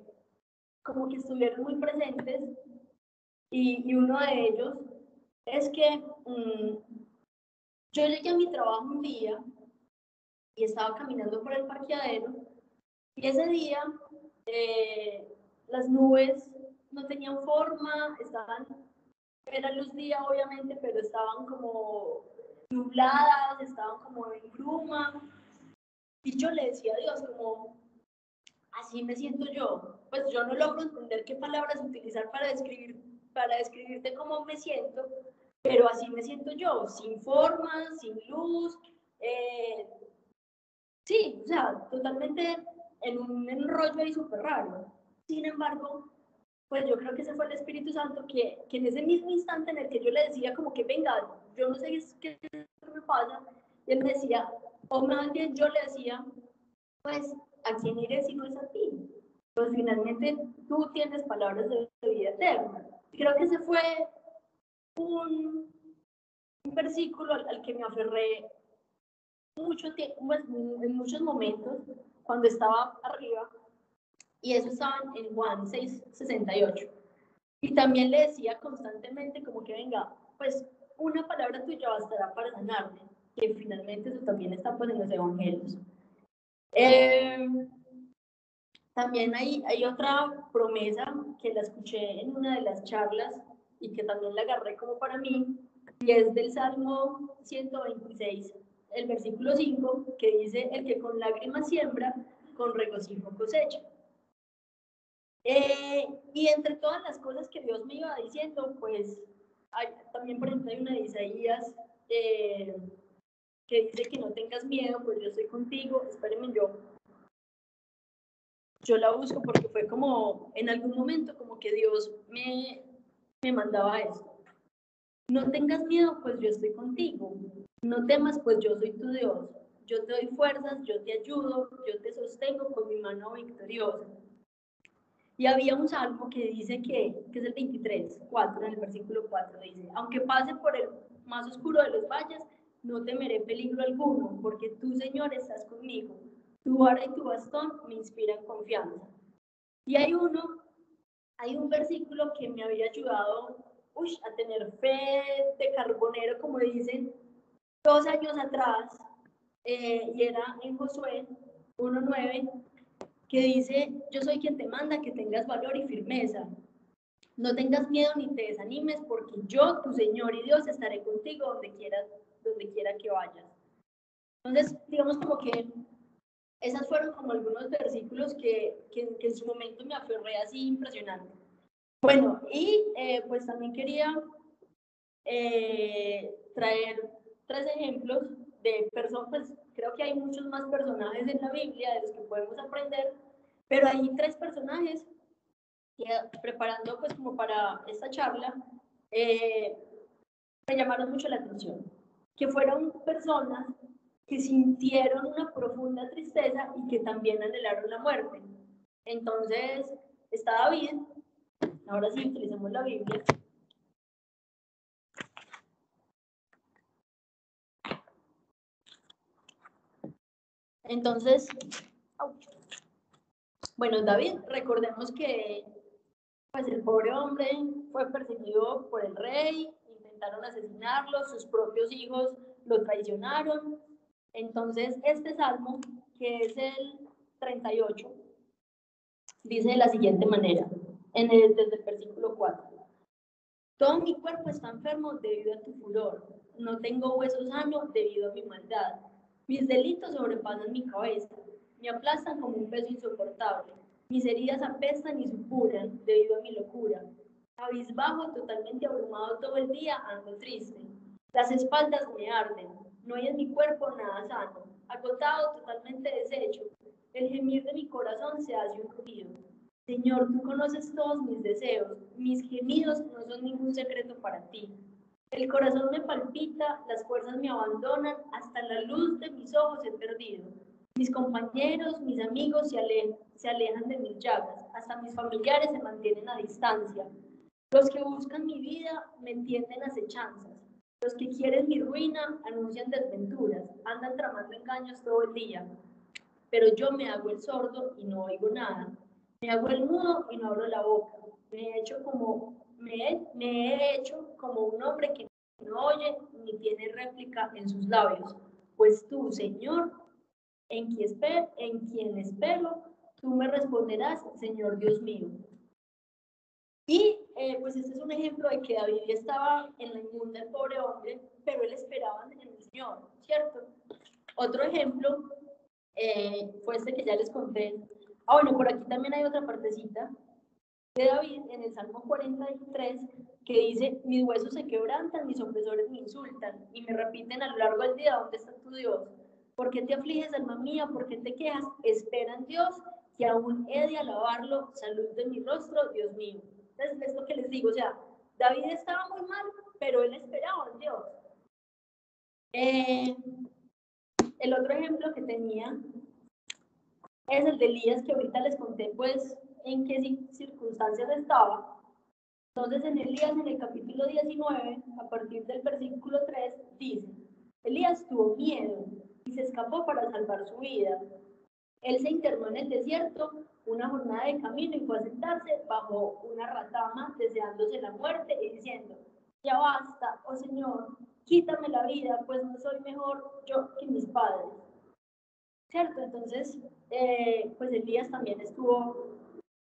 como que estuvieron muy presentes y, uno de ellos es que mm, yo llegué a mi trabajo un día y estaba caminando por el parqueadero y ese día eh, las nubes no tenían forma, estaban, era luz día obviamente, pero estaban como nubladas, estaban como en bruma. Y yo le decía a Dios como, así me siento yo. Pues yo no logro entender qué palabras utilizar para describir, para describirte cómo me siento, pero así me siento yo, sin forma, sin luz. Eh, sí, o sea, totalmente en un enrollo ahí súper raro. Sin embargo, pues yo creo que ese fue el Espíritu Santo que, que, en ese mismo instante en el que yo le decía como que venga, yo no sé qué me pasa, y él me decía, o más bien yo le decía, pues, ¿a quién iré si no es a ti? Pues finalmente tú tienes palabras de vida eterna. Creo que ese fue un, un versículo al, al, que me aferré mucho tiempo, pues, en muchos momentos, cuando estaba arriba, y eso estaba en Juan 6, 68. Y también le decía constantemente como que venga, pues una palabra tuya bastará para sanarme, que finalmente eso también está pues en los evangelios. Em, también hay, hay otra promesa que la escuché en una de las charlas y que también la agarré como para mí, y es del Salmo 126, el versículo 5, que dice, el que con lágrimas siembra, con regocijo cosecha. Eh, y entre todas las cosas que Dios me iba diciendo, pues hay, también, por hay una de Isaías eh, que dice que no tengas miedo, pues yo estoy contigo, espérenme yo. Yo la busco porque fue como, en algún momento, como que Dios me, me mandaba esto. No tengas miedo, pues yo estoy contigo. No temas, pues yo soy tu Dios. Yo te doy fuerzas, yo te ayudo, yo te sostengo con mi mano victoriosa. Y había un salmo que dice que, que es el 23, 4, en el versículo 4, dice, aunque pase por el más oscuro de los valles, no temeré peligro alguno, porque tú, Señor, estás conmigo. Tu vara y tu bastón me inspiran confianza. Y hay uno, hay un versículo que me había ayudado a tener fe de carbonero, como dicen, dos años atrás, eh, y era en Josué 1.9, que dice, yo soy quien te manda que tengas valor y firmeza. No tengas miedo ni te desanimes, porque yo, tu Señor y Dios, estaré contigo donde quieras, donde quiera que vayas. Entonces, digamos como que esas fueron como algunos versículos que, que, en su momento me aferré así impresionante. Bueno, y eh, pues también quería eh, traer tres ejemplos de personas, pues creo que hay muchos más personajes en la Biblia de los que podemos aprender, pero hay tres personajes que preparando pues como para esta charla, eh, me llamaron mucho la atención, que fueron personas que sintieron una profunda tristeza y que también anhelaron la muerte. Entonces, está David, ahora sí utilizamos la Biblia, Entonces, bueno, David, recordemos que pues el pobre hombre fue perseguido por el rey, intentaron asesinarlo, sus propios hijos lo traicionaron. Entonces, este salmo, que es el 38, dice de la siguiente manera, en el, desde el versículo 4. Todo mi cuerpo está enfermo debido a tu furor. No tengo huesos sanos debido a mi maldad Mis delitos sobrepasan mi cabeza, me aplastan como un peso insoportable. Mis heridas apestan y supuran debido a mi locura. Cabizbajo, totalmente abrumado todo el día, ando triste. Las espaldas me arden, no hay en mi cuerpo nada sano. Agotado, totalmente deshecho, el gemir de mi corazón se hace un ruido. Señor, tú conoces todos mis deseos, mis gemidos no son ningún secreto para ti. El corazón me palpita, las fuerzas me abandonan, hasta la luz de mis ojos he perdido. Mis compañeros, mis amigos se alejan, de mis llagas, hasta mis familiares se mantienen a distancia. Los que buscan mi vida me entienden acechanzas. Los que quieren mi ruina anuncian desventuras, andan tramando engaños todo el día. Pero yo me hago el sordo y no oigo nada. Me hago el mudo y no abro la boca. Me he hecho como, me he hecho como un hombre que no oye ni tiene réplica en sus labios. Pues tú, Señor, en quien, espero, en quien espero, tú me responderás, Señor Dios mío. Y eh, pues este es un ejemplo de que David estaba en la inmunda el pobre hombre, pero él esperaba en el Señor, ¿cierto? Otro ejemplo eh, fue este que ya les conté. Ah, bueno, por aquí también hay otra partecita de David en el Salmo 43 que dice, mis huesos se quebrantan, mis opresores me insultan y me repiten a lo largo del día, ¿dónde está tu Dios? ¿Por qué te afliges, alma mía? ¿Por qué te quejas? Espera en Dios, que aún he de alabarlo, salud de mi rostro, Dios mío. Entonces, es lo que les digo, o sea, David estaba muy mal, pero él esperaba en Dios. Eh, el otro ejemplo que tenía es el de Elías, que ahorita les conté, pues, en qué circunstancias estaba. Entonces, en Elías, en el capítulo 19, a partir del versículo 3, dice, Elías tuvo miedo y se escapó para salvar su vida. Él se internó en el desierto una jornada de camino y fue a sentarse bajo una ratama deseándose la muerte y diciendo, ya basta, oh Señor, quítame la vida, pues no soy mejor yo que mis padres. ¿Cierto? Entonces, eh, pues Elías también estuvo,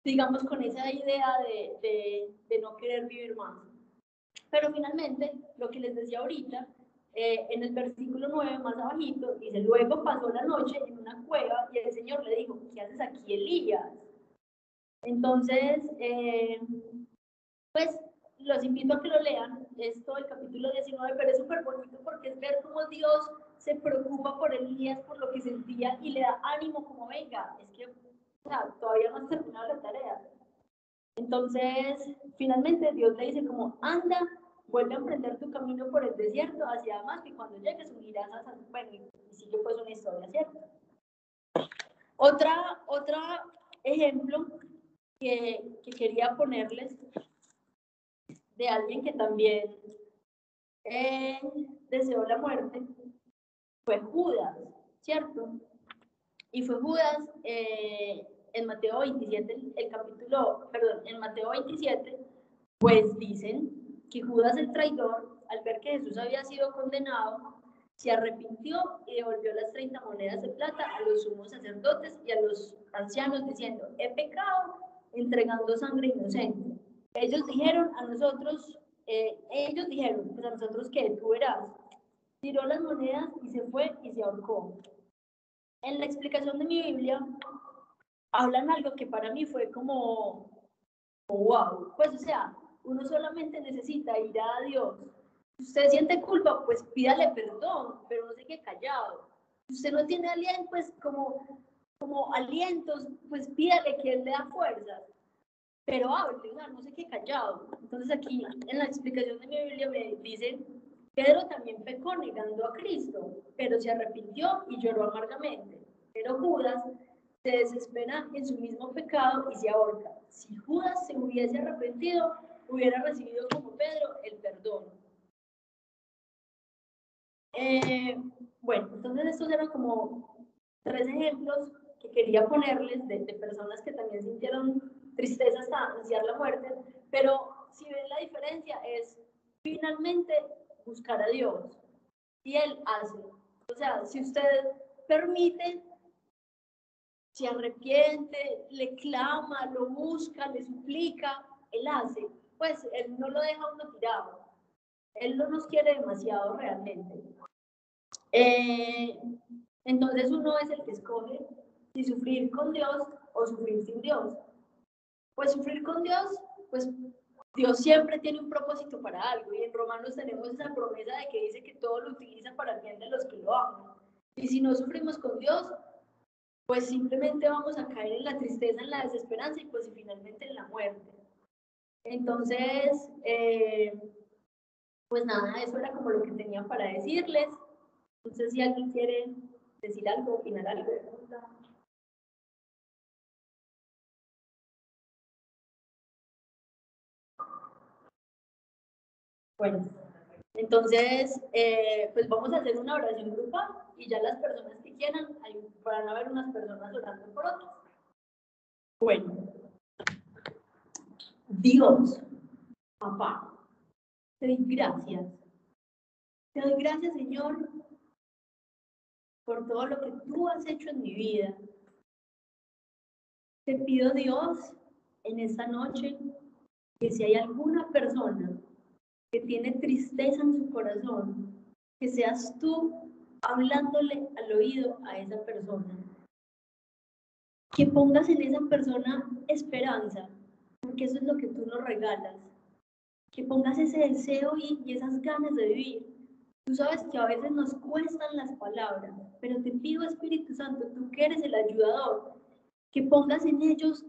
digamos, con esa idea de, de, de no querer vivir más. Pero finalmente, lo que les decía ahorita, eh, en el versículo 9, más abajito, dice, luego pasó la noche en una cueva y el Señor le dijo, ¿qué haces aquí, Elías? Entonces, eh, pues los invito a que lo lean, esto el capítulo 19, pero es súper bonito porque es ver cómo Dios se preocupa por Elías, por lo que sentía y le da ánimo como venga, es que todavía no has terminado la tarea. Entonces, finalmente Dios le dice como, anda vuelve a emprender tu camino por el desierto hacia Damasco y cuando llegues unirás a San bueno, y sigue pues una historia, ¿cierto? Otra, otra ejemplo que, que quería ponerles de alguien que también eh, deseó la muerte fue Judas, ¿cierto? Y fue Judas eh, en Mateo 27, el capítulo, perdón, en Mateo 27, pues dicen que Judas el traidor, al ver que Jesús había sido condenado, se arrepintió y devolvió las 30 monedas de plata a los sumos sacerdotes y a los ancianos diciendo, he pecado entregando sangre inocente. Ellos dijeron a nosotros, eh, ellos dijeron, pues a nosotros que tú verás. Tiró las monedas y se fue y se ahorcó. En la explicación de mi Biblia hablan algo que para mí fue como, wow. Pues o sea, uno solamente necesita ir a Dios. Si usted siente culpa, pues pídale perdón, pero no se quede callado. Si usted no tiene aliento, pues como, como alientos, pues pídale que Él le da fuerzas. Pero hable, no se quede callado. Entonces aquí en la explicación de mi Biblia me dice, Pedro también pecó negando a Cristo, pero se arrepintió y lloró amargamente. Pero Judas se desespera en su mismo pecado y se ahorca. Si Judas se hubiese arrepentido, hubiera recibido como Pedro el perdón. Eh, bueno, entonces estos eran como tres ejemplos que quería ponerles de, de, personas que también sintieron tristeza hasta anunciar la muerte, pero si ven la diferencia es finalmente buscar a Dios y Él hace. O sea, si usted permite, se arrepiente, le clama, lo busca, le suplica, Él hace pues Él no lo deja uno tirado. Él no nos quiere demasiado realmente. Eh, entonces uno es el que escoge si sufrir con Dios o sufrir sin Dios. Pues sufrir con Dios, pues Dios siempre tiene un propósito para algo y en Romanos tenemos esa promesa de que dice que todo lo utiliza para el bien de los que lo aman. Y si no sufrimos con Dios, pues simplemente vamos a caer en la tristeza, en la desesperanza y pues finalmente en la muerte. Entonces, eh, pues nada, eso era como lo que tenía para decirles. No sé si alguien quiere decir algo, opinar algo. Bueno, entonces, eh, pues vamos a hacer una oración grupal y ya las personas que quieran, van a haber unas personas orando por otras. Bueno, Dios, papá, te doy gracias. Te doy gracias, Señor, por todo lo que tú has hecho en mi vida. Te pido, Dios, en esta noche, que si hay alguna persona que tiene tristeza en su corazón, que seas tú hablándole al oído a esa persona. Que pongas en esa persona esperanza, porque eso es lo que tú nos regalas. Que pongas ese deseo y, esas ganas de vivir. Tú sabes que a veces nos cuestan las palabras, pero te pido Espíritu Santo, tú que eres el ayudador, que pongas en ellos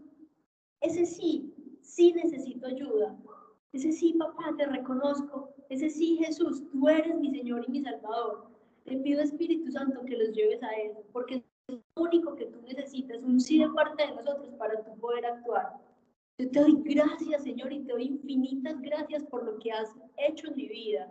ese sí, sí necesito ayuda, ese sí, papá, te reconozco. Ese sí, Jesús, tú eres mi Señor y mi Salvador. Te pido, Espíritu Santo, que los lleves a Él, porque es lo único que tú necesitas, un sí de parte de nosotros para tú poder actuar. Yo te doy gracias, Señor, y te doy infinitas gracias por lo que has hecho en mi vida,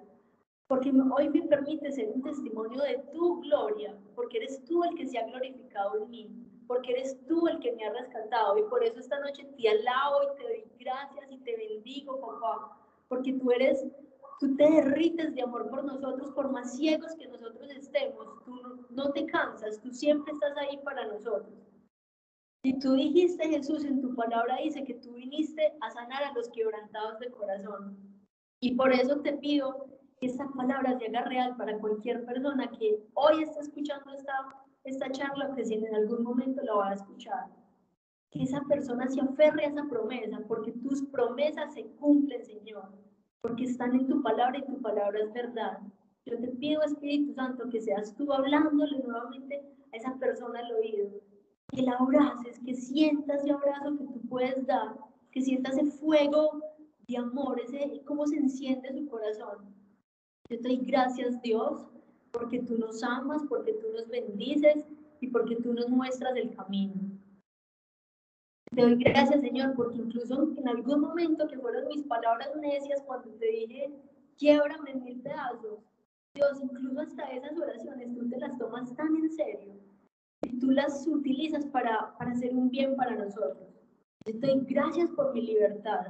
porque hoy me permite ser un testimonio de tu gloria, porque eres tú el que se ha glorificado en mí porque eres tú el que me ha rescatado y por eso esta noche te alabo y te doy gracias y te bendigo, papá, porque tú eres, tú te derrites de amor por nosotros, por más ciegos que nosotros estemos, tú no te cansas, tú siempre estás ahí para nosotros. Y tú dijiste, Jesús, en tu palabra dice que tú viniste a sanar a los quebrantados de corazón. Y por eso te pido que esta palabra se haga real para cualquier persona que hoy está escuchando esta esta charla que si en algún momento la va a escuchar. Que esa persona se aferre a esa promesa, porque tus promesas se cumplen, Señor, porque están en tu palabra y tu palabra es verdad. Yo te pido, Espíritu Santo, que seas tú hablándole nuevamente a esa persona al oído, que la abraces, que sientas ese abrazo que tú puedes dar, que sientas ese fuego de amor, ese cómo se enciende su corazón. Yo te doy gracias, Dios, porque tú nos amas, porque tú nos bendices y porque tú nos muestras el camino. Te doy gracias, Señor, porque incluso en algún momento que fueron mis palabras necias cuando te dije, quiebrame en mil pedazos, Dios, incluso hasta esas oraciones tú te las tomas tan en serio y tú las utilizas para, para hacer un bien para nosotros. Te doy gracias por mi libertad.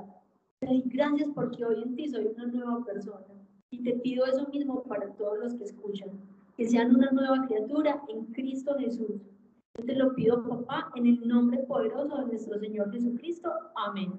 Te doy gracias porque hoy en ti soy una nueva persona. Y te pido eso mismo para todos los que escuchan, que sean una nueva criatura en Cristo Jesús. Yo te lo pido, papá, en el nombre poderoso de nuestro Señor Jesucristo. Amén.